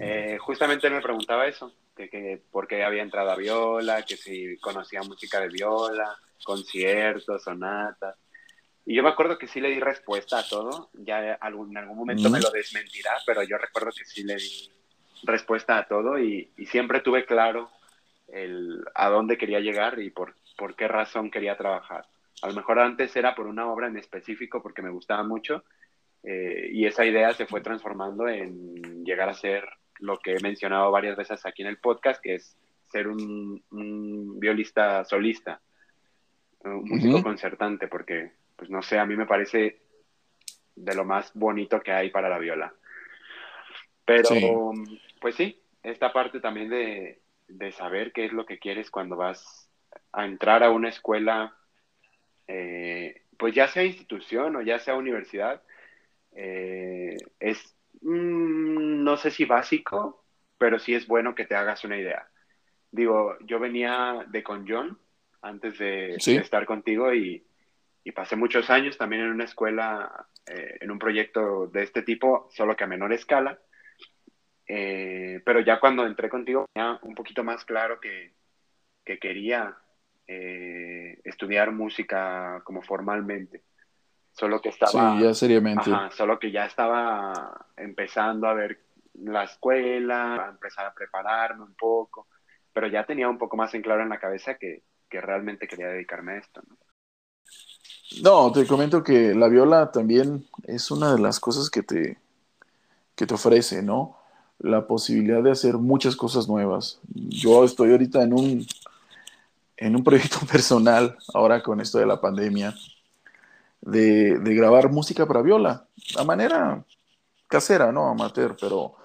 eh, justamente me preguntaba eso, que, que por qué había entrado a viola, que si conocía música de viola, conciertos, sonatas. Y yo me acuerdo que sí le di respuesta a todo, ya algún, en algún momento me lo desmentirá, pero yo recuerdo que sí le di respuesta a todo y, siempre tuve claro el, a dónde quería llegar y por, por qué razón quería trabajar. A lo mejor antes era por una obra en específico porque me gustaba mucho eh, y esa idea se fue transformando en llegar a ser lo que he mencionado varias veces aquí en el podcast, que es ser un, violista solista, un músico concertante, porque, pues no sé, a mí me parece de lo más bonito que hay para la viola. Pero, pues sí, esta parte también de, saber qué es lo que quieres cuando vas a entrar a una escuela, eh, pues ya sea institución o ya sea universidad, eh, es, mm, no sé si básico, pero sí es bueno que te hagas una idea. Digo, yo venía de con John antes de, estar contigo y, pasé muchos años también en una escuela, eh, en un proyecto de este tipo, solo que a menor escala. Eh, pero ya cuando entré contigo, ya un poquito más claro que, que quería estudiar música como formalmente. Solo que estaba. Sí, ya seriamente. solo que ya estaba empezando a ver la escuela, a empezar a prepararme un poco, pero ya tenía un poco más en claro en la cabeza que, que realmente quería dedicarme a esto. ¿no? No, te comento que la viola también es una de las cosas que te, que te ofrece, ¿no? La posibilidad de hacer muchas cosas nuevas. Yo estoy ahorita en un, en un proyecto personal, ahora con esto de la pandemia, de, grabar música para viola, a manera casera, ¿no? Amateur, pero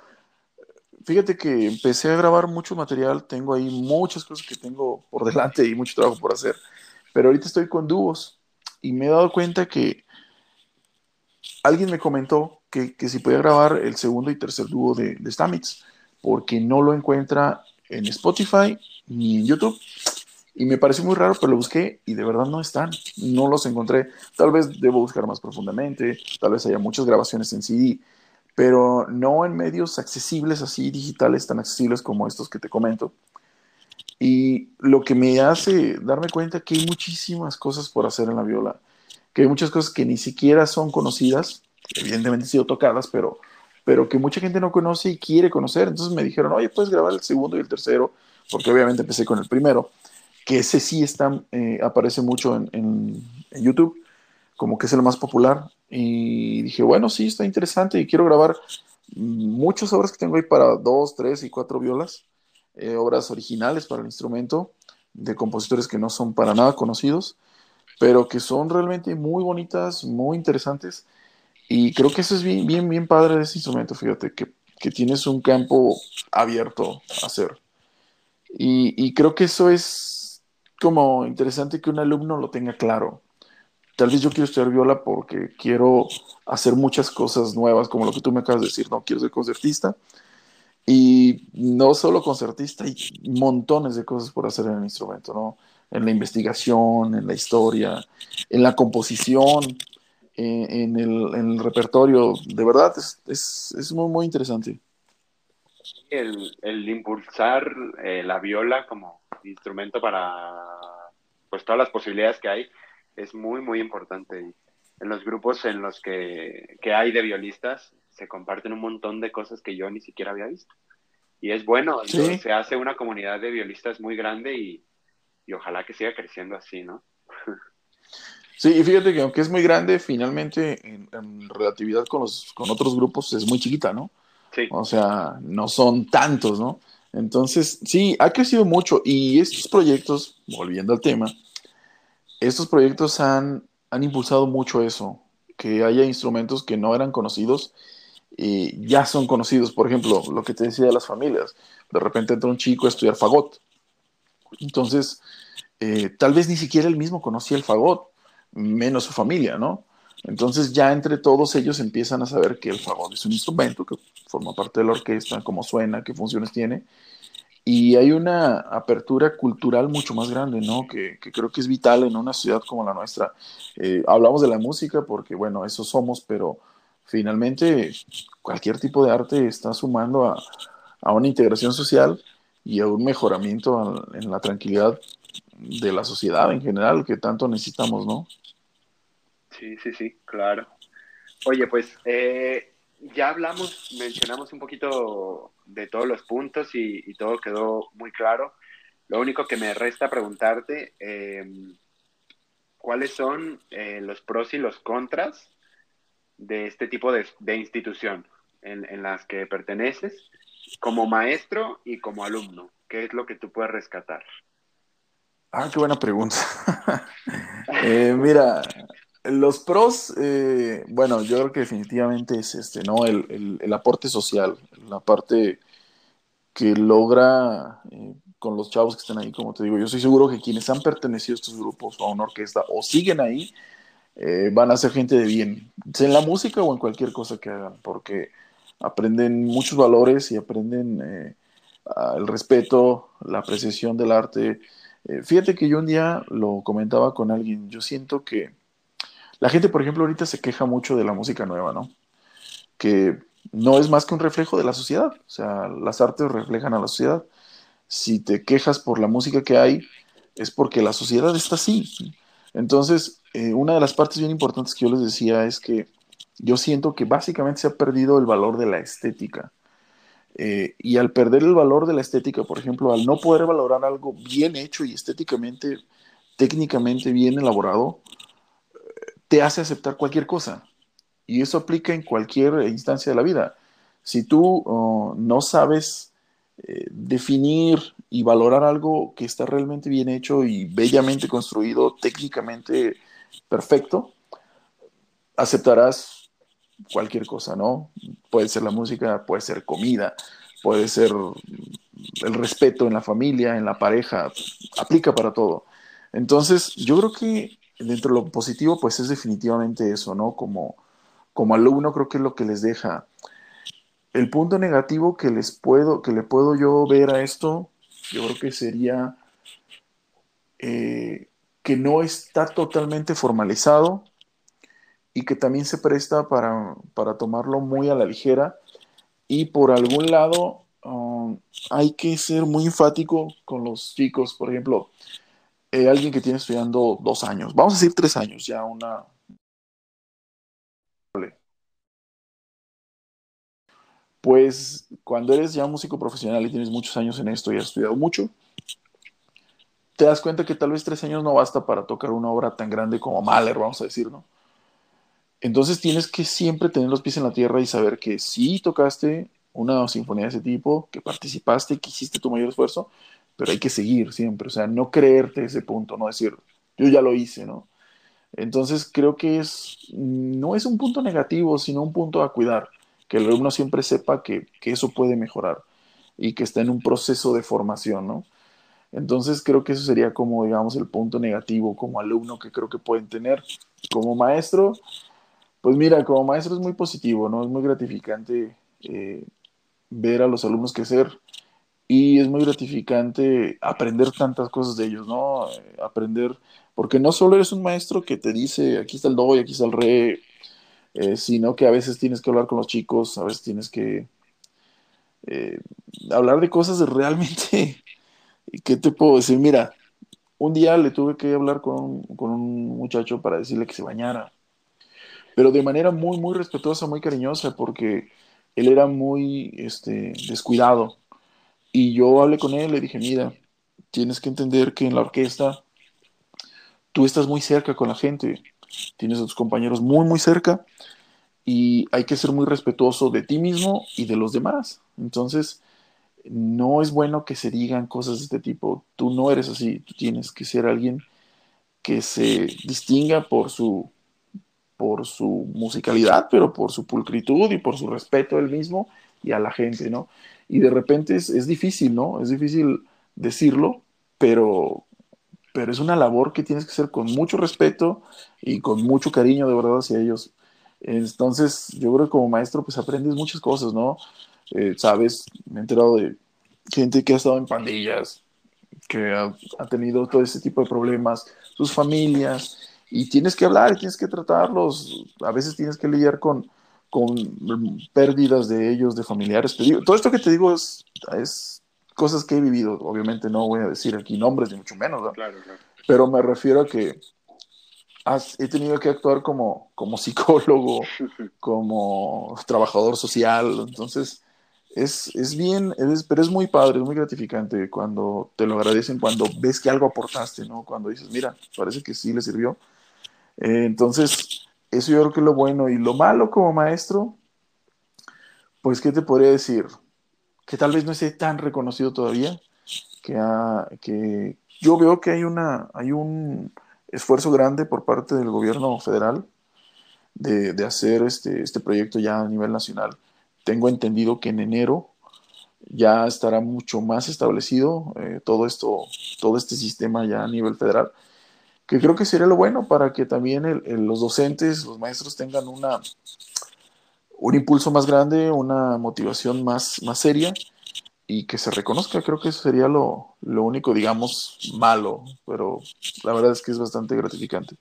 fíjate que empecé a grabar mucho material, tengo ahí muchas cosas que tengo por delante y mucho trabajo por hacer, pero ahorita estoy con dúos y me he dado cuenta que alguien me comentó que, si podía grabar el segundo y tercer dúo de, de porque no lo encuentra en Spotify ni en YouTube. Y me pareció muy raro, pero lo busqué y de verdad no están. No los encontré. Tal vez debo buscar más profundamente, tal vez haya muchas grabaciones en CD, pero no en medios accesibles así, digitales, tan accesibles como estos que te comento. Y lo que me hace darme cuenta que hay muchísimas cosas por hacer en la viola, que hay muchas cosas que ni siquiera son conocidas, evidentemente han sido tocadas, pero, pero que mucha gente no conoce y quiere conocer. Entonces me dijeron, oye, puedes grabar el segundo y el tercero, porque obviamente empecé con el primero que ese sí está, eh, aparece mucho en, en, YouTube, como que es el más popular. Y dije, bueno, sí, está interesante y quiero grabar muchas obras que tengo ahí para dos, tres y cuatro violas, eh, obras originales para el instrumento, de compositores que no son para nada conocidos, pero que son realmente muy bonitas, muy interesantes. Y creo que eso es bien, bien, bien padre de este instrumento, fíjate, que, que tienes un campo abierto a hacer. Y, creo que eso es como interesante que un alumno lo tenga claro. Tal vez yo quiero estudiar viola porque quiero hacer muchas cosas nuevas, como lo que tú me acabas de decir, no quiero ser concertista. Y no solo concertista, hay montones de cosas por hacer en el instrumento, ¿no? En la investigación, en la historia, en la composición, en, el, repertorio. De verdad, es, es muy, muy interesante el, impulsar eh, la viola como instrumento para pues todas las posibilidades que hay es muy, muy importante. en los grupos en los que, hay de violistas se comparten un montón de cosas que yo ni siquiera había visto. Y es bueno, se hace una comunidad de violistas muy grande y, ojalá que siga creciendo así, ¿no? Sí, y fíjate que aunque es muy grande, finalmente en, en relatividad con, los, con otros grupos es muy chiquita, ¿no? O sea, no son tantos, ¿no? Entonces, sí, ha crecido mucho y estos proyectos, volviendo al tema, estos proyectos han, han impulsado mucho eso, que haya instrumentos que no eran conocidos y ya son conocidos. Por ejemplo, lo que te decía de las familias. De repente entra un chico a estudiar fagot. Entonces, eh, tal vez ni siquiera él mismo conocía el fagot, menos su familia, ¿no? Entonces ya entre todos ellos empiezan a saber que el fagot es un instrumento que forma parte de la orquesta, cómo suena, qué funciones tiene. Y hay una apertura cultural mucho más grande, ¿no? Que, creo que es vital en una ciudad como la nuestra. Eh, hablamos de la música porque, bueno, eso somos, pero finalmente cualquier tipo de arte está sumando a, a una integración social y a un mejoramiento en la tranquilidad de la sociedad en general que tanto necesitamos, ¿no? Sí, sí, sí, claro. Oye, pues eh, ya hablamos, mencionamos un poquito de todos los puntos y, todo quedó muy claro. Lo único que me resta preguntarte, em, ¿cuáles son eh, los pros y los contras de este tipo de, institución en, en, las que perteneces como maestro y como alumno? ¿Qué es lo que tú puedes rescatar? Ah, qué buena pregunta. Eh, mira, los pros, eh, bueno, yo creo que definitivamente es este, ¿no? El, aporte social, la parte que logra eh, con los chavos que están ahí, como te digo, yo estoy seguro que quienes han pertenecido a estos grupos o a una orquesta o siguen ahí, eh, van a ser gente de bien, en la música o en cualquier cosa que hagan, porque aprenden muchos valores y aprenden el respeto, la apreciación del arte. fíjate que yo un día lo comentaba con alguien, yo siento que la gente, por ejemplo, ahorita se queja mucho de la música nueva, ¿no? Que no es más que un reflejo de la sociedad. O sea, las artes reflejan a la sociedad. Si te quejas por la música que hay, es porque la sociedad está así. Entonces, eh, una de las partes bien importantes que yo les decía es que yo siento que básicamente se ha perdido el valor de la estética. Eh, y al perder el valor de la estética, por ejemplo, al no poder valorar algo bien hecho y estéticamente, técnicamente bien elaborado, te hace aceptar cualquier cosa. Y eso aplica en cualquier instancia de la vida. Si tú oh, no sabes eh, definir y valorar algo que está realmente bien hecho y bellamente construido, técnicamente perfecto, aceptarás cualquier cosa, ¿no? Puede ser la música, puede ser comida, puede ser el respeto en la familia, en la pareja, aplica para todo. Entonces, yo creo que dentro de lo positivo, pues es definitivamente eso, ¿no? Como, como alumno creo que es lo que les deja. El punto negativo que les puedo, que le puedo yo ver a esto, yo creo que sería eh, que no está totalmente formalizado y que también se presta para, tomarlo muy a la ligera. Y por algún lado um, hay que ser muy enfático con los chicos, por ejemplo, eh, alguien que tiene estudiando dos años, vamos a decir tres años, ya una... Pues cuando eres ya músico profesional y tienes muchos años en esto y has estudiado mucho, te das cuenta que tal vez tres años no basta para tocar una obra tan grande como Mahler, vamos a decir, ¿no? Entonces tienes que siempre tener los pies en la tierra y saber que sí tocaste una sinfonía de ese tipo, que participaste, que hiciste tu mayor esfuerzo, pero hay que seguir siempre, o sea, no creerte ese punto, no decir, yo ya lo hice, ¿no? Entonces creo que es, no es un punto negativo, sino un punto a cuidar, que el alumno siempre sepa que, eso puede mejorar y que está en un proceso de formación, ¿no? Entonces creo que eso sería como, digamos, el punto negativo como alumno que creo que pueden tener. Como maestro, pues mira, como maestro es muy positivo, ¿no? Es muy gratificante eh, ver a los alumnos crecer y es muy gratificante aprender tantas cosas de ellos, ¿no? Aprender, porque no solo eres un maestro que te dice, aquí está el do y aquí está el re, eh, sino que a veces tienes que hablar con los chicos, a veces tienes que eh, hablar de cosas realmente, ¿qué te puedo decir? Mira, un día le tuve que hablar con, con un muchacho para decirle que se bañara, pero de manera muy, muy respetuosa, muy cariñosa, porque él era muy este, descuidado y yo hablé con él, le dije, mira, tienes que entender que en la orquesta tú estás muy cerca con la gente, tienes a tus compañeros muy, muy cerca y hay que ser muy respetuoso de ti mismo y de los demás. Entonces, no es bueno que se digan cosas de este tipo. Tú no eres así, tú tienes que ser alguien que se distinga por su por su musicalidad, pero por su pulcritud y por su respeto él mismo y a la gente, ¿no? y de repente es, es, difícil, ¿no? Es difícil decirlo, pero, pero es una labor que tienes que hacer con mucho respeto y con mucho cariño de verdad hacia ellos. Entonces, yo creo que como maestro, pues aprendes muchas cosas, ¿no? Eh, Sabes, me he enterado de gente que ha estado en pandillas, que ha, ha tenido todo ese tipo de problemas, sus familias, y tienes que hablar, tienes que tratarlos, a veces tienes que lidiar con, con pérdidas de ellos, de familiares. todo esto que te digo es, es cosas que he vivido. Obviamente no voy a decir aquí nombres, ni mucho menos, pero me refiero a que he tenido que actuar como, como psicólogo, como trabajador social. Entonces, es, es bien, pero es muy padre, es muy gratificante cuando te lo agradecen, cuando ves que algo aportaste, ¿no? Cuando dices, mira, parece que sí le sirvió. Eh, entonces, eso yo creo que es lo bueno. Y lo malo como maestro, pues, ¿qué te podría decir? Que tal vez no esté tan reconocido todavía, que, que yo veo que hay, una, hay un esfuerzo grande por parte del gobierno federal de, de hacer este, este proyecto ya a nivel nacional. Tengo entendido que en enero ya estará mucho más establecido eh, todo esto, todo este sistema ya a nivel federal que creo que sería lo bueno para que también los docentes, los maestros tengan una, un impulso más grande, una motivación más, más seria y que se reconozca. Creo que eso sería lo, lo único, digamos, malo, pero la verdad es que es bastante gratificante.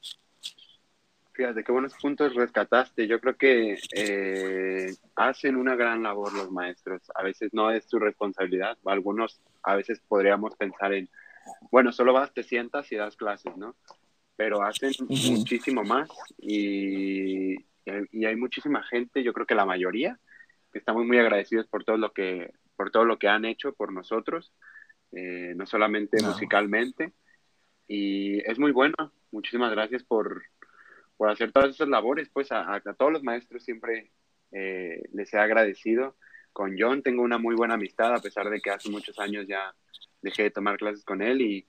Fíjate, qué buenos puntos rescataste. Yo creo que eh, hacen una gran labor los maestros. A veces no es su responsabilidad. Algunos, a veces podríamos pensar en, bueno, solo vas, te sientas y das clases, ¿no? Pero hacen muchísimo más y, y, hay muchísima gente, yo creo que la mayoría, que estamos muy agradecidos por todo lo que, por todo lo que han hecho por nosotros, eh, no solamente musicalmente. Y es muy bueno. Muchísimas gracias por, por hacer todas esas labores. Pues a, a todos los maestros siempre eh, les he agradecido. Con John tengo una muy buena amistad, a pesar de que hace muchos años ya dejé de tomar clases con él y,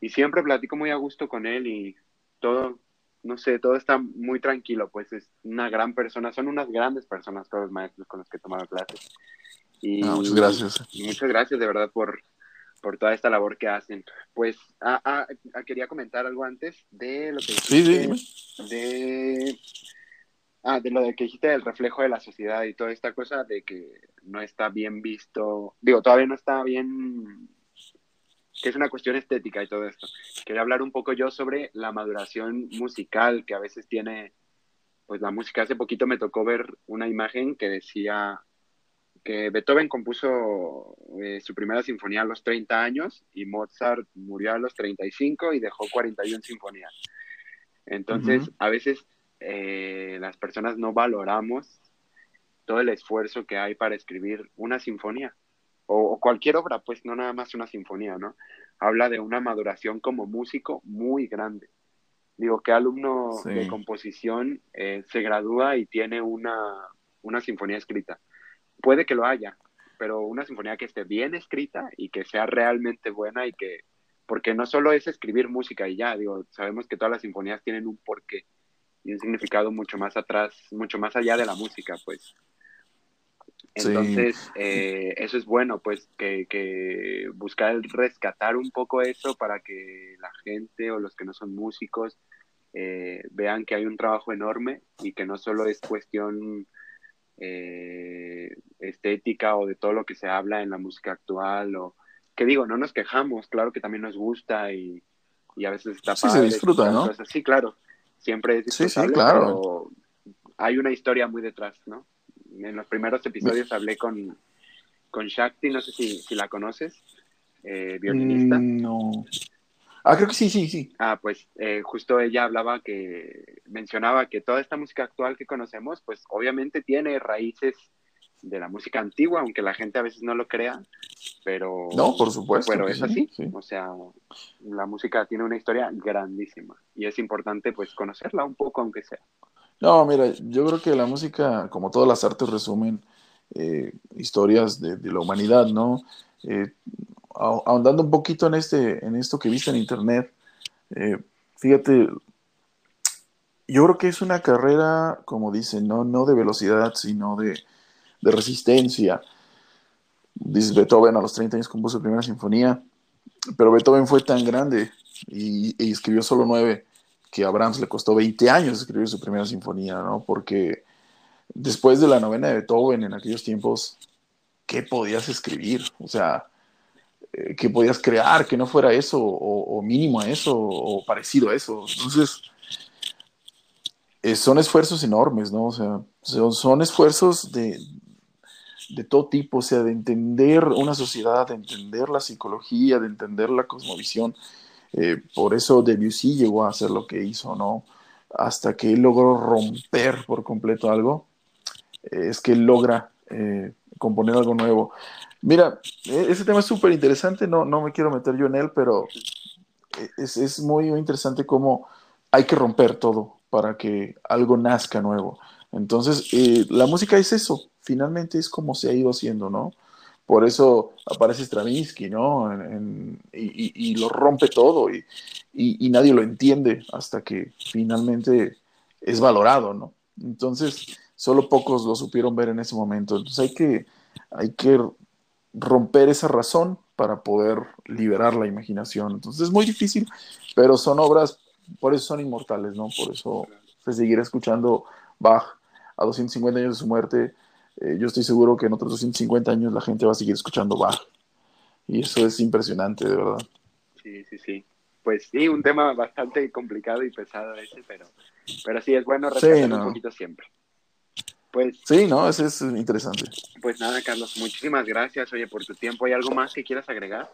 y siempre platico muy a gusto con él y todo, no sé, todo está muy tranquilo, pues es una gran persona, son unas grandes personas todos los maestros con los que he tomado clases. Y, ah, muchas gracias. muchas gracias de verdad por, por toda esta labor que hacen. Pues ah, ah, ah quería comentar algo antes de lo que dijiste, sí, de, ah, de lo de que dijiste del reflejo de la sociedad y toda esta cosa de que no está bien visto, digo, todavía no está bien que es una cuestión estética y todo esto. Quería hablar un poco yo sobre la maduración musical que a veces tiene, pues la música. Hace poquito me tocó ver una imagen que decía que Beethoven compuso eh, su primera sinfonía a los 30 años y Mozart murió a los 35 y dejó 41 sinfonías. Entonces, a veces eh, las personas no valoramos todo el esfuerzo que hay para escribir una sinfonía o, cualquier obra, pues no nada más una sinfonía, ¿no? Habla de una maduración como músico muy grande. Digo, ¿qué alumno de composición eh, se gradúa y tiene una, una sinfonía escrita? Puede que lo haya, pero una sinfonía que esté bien escrita y que sea realmente buena y que, porque no solo es escribir música y ya, digo, sabemos que todas las sinfonías tienen un porqué y un significado mucho más atrás, mucho más allá de la música, pues. Entonces, eh, eso es bueno, pues, que, que, buscar rescatar un poco eso para que la gente o los que no son músicos eh, vean que hay un trabajo enorme y que no solo es cuestión eh, estética o de todo lo que se habla en la música actual o que digo, no nos quejamos, claro que también nos gusta y, y a veces está sí, se disfruta, ¿no? Sí, claro, siempre es sí, claro. pero hay una historia muy detrás, ¿no? en los primeros episodios hablé con, con Shakti, no sé si, si la conoces, eh, violinista. Mm, no. Ah, creo que sí, sí, sí. Ah, pues eh, justo ella hablaba que, mencionaba que toda esta música actual que conocemos, pues obviamente tiene raíces de la música antigua, aunque la gente a veces no lo crea, pero... No, por supuesto. Pero es así, o sea, la música tiene una historia grandísima y es importante pues conocerla un poco, aunque sea. No, mira, yo creo que la música, como todas las artes, resumen eh, historias de, la humanidad, ¿no? Eh, ahondando un poquito en, este, en esto que viste en internet, eh, fíjate, yo creo que es una carrera, como dicen, no, no de velocidad, sino de, resistencia. Dice Beethoven a los 30 años compuso su primera sinfonía, pero Beethoven fue tan grande y, y escribió solo nueve que a Brahms le costó 20 años escribir su primera sinfonía, ¿no? Porque después de la novena de Beethoven en aquellos tiempos, ¿qué podías escribir? O sea, eh, ¿qué podías crear que no fuera eso, o, mínimo a eso, o parecido a eso? Entonces, eh, son esfuerzos enormes, ¿no? O sea, son, esfuerzos de, de todo tipo, o sea, de entender una sociedad, de entender la psicología, de entender la cosmovisión. Eh, por eso Debussy llegó a hacer lo que hizo, ¿no? Hasta que él logró romper por completo algo, es que él logra componer algo nuevo. Mira, e, ese tema es súper interesante, no, no me quiero meter yo en él, pero es, es muy, interesante cómo hay que romper todo para que algo nazca nuevo. Entonces, la música es eso, finalmente es como se ha ido haciendo, ¿no? Por eso aparece Stravinsky, ¿no? y, lo rompe todo y, nadie lo entiende hasta que finalmente es valorado, ¿no? Entonces, solo pocos lo supieron ver en ese momento. Entonces hay que, hay que romper esa razón para poder liberar la imaginación. Entonces es muy difícil, pero son obras, por eso son inmortales, ¿no? Por eso se seguirá escuchando Bach a 250 años de su muerte eh, yo estoy seguro que en otros 250 años la gente va a seguir escuchando Bach. Y eso es impresionante, de verdad. Sí, sí, sí. Pues sí, un tema bastante complicado y pesado ese, pero, pero sí es bueno respetar un poquito siempre. Pues, sí, no, ese es interesante. Pues nada, Carlos, muchísimas gracias, oye, por tu tiempo. ¿Hay algo más que quieras agregar?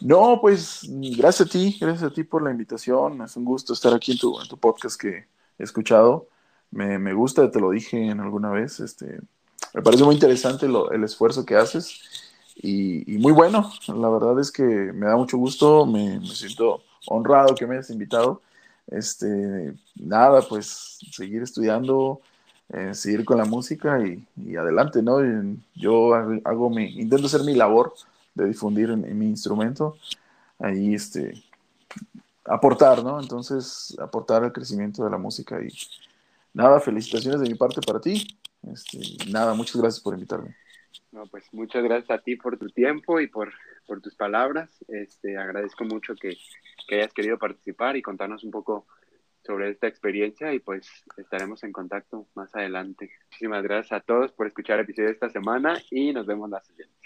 No, pues gracias a ti, gracias a ti por la invitación. Es un gusto estar aquí en tu, en tu podcast que he escuchado. Me, me gusta, te lo dije en alguna vez, este, me parece muy interesante el esfuerzo que haces y, muy bueno. La verdad es que me da mucho gusto, me, siento honrado que me hayas invitado. Este, nada, pues seguir estudiando, eh, seguir con la música y, adelante, ¿no? Yo hago mi, intento hacer mi labor de difundir en, mi instrumento, ahí este, aportar, ¿no? Entonces, aportar al crecimiento de la música y nada, felicitaciones de mi parte para ti este, nada, muchas gracias por invitarme. No, pues muchas gracias a ti por tu tiempo y por, por tus palabras. Este, agradezco mucho que, que hayas querido participar y contarnos un poco sobre esta experiencia y pues estaremos en contacto más adelante. Muchísimas gracias a todos por escuchar el episodio de esta semana y nos vemos la siguiente.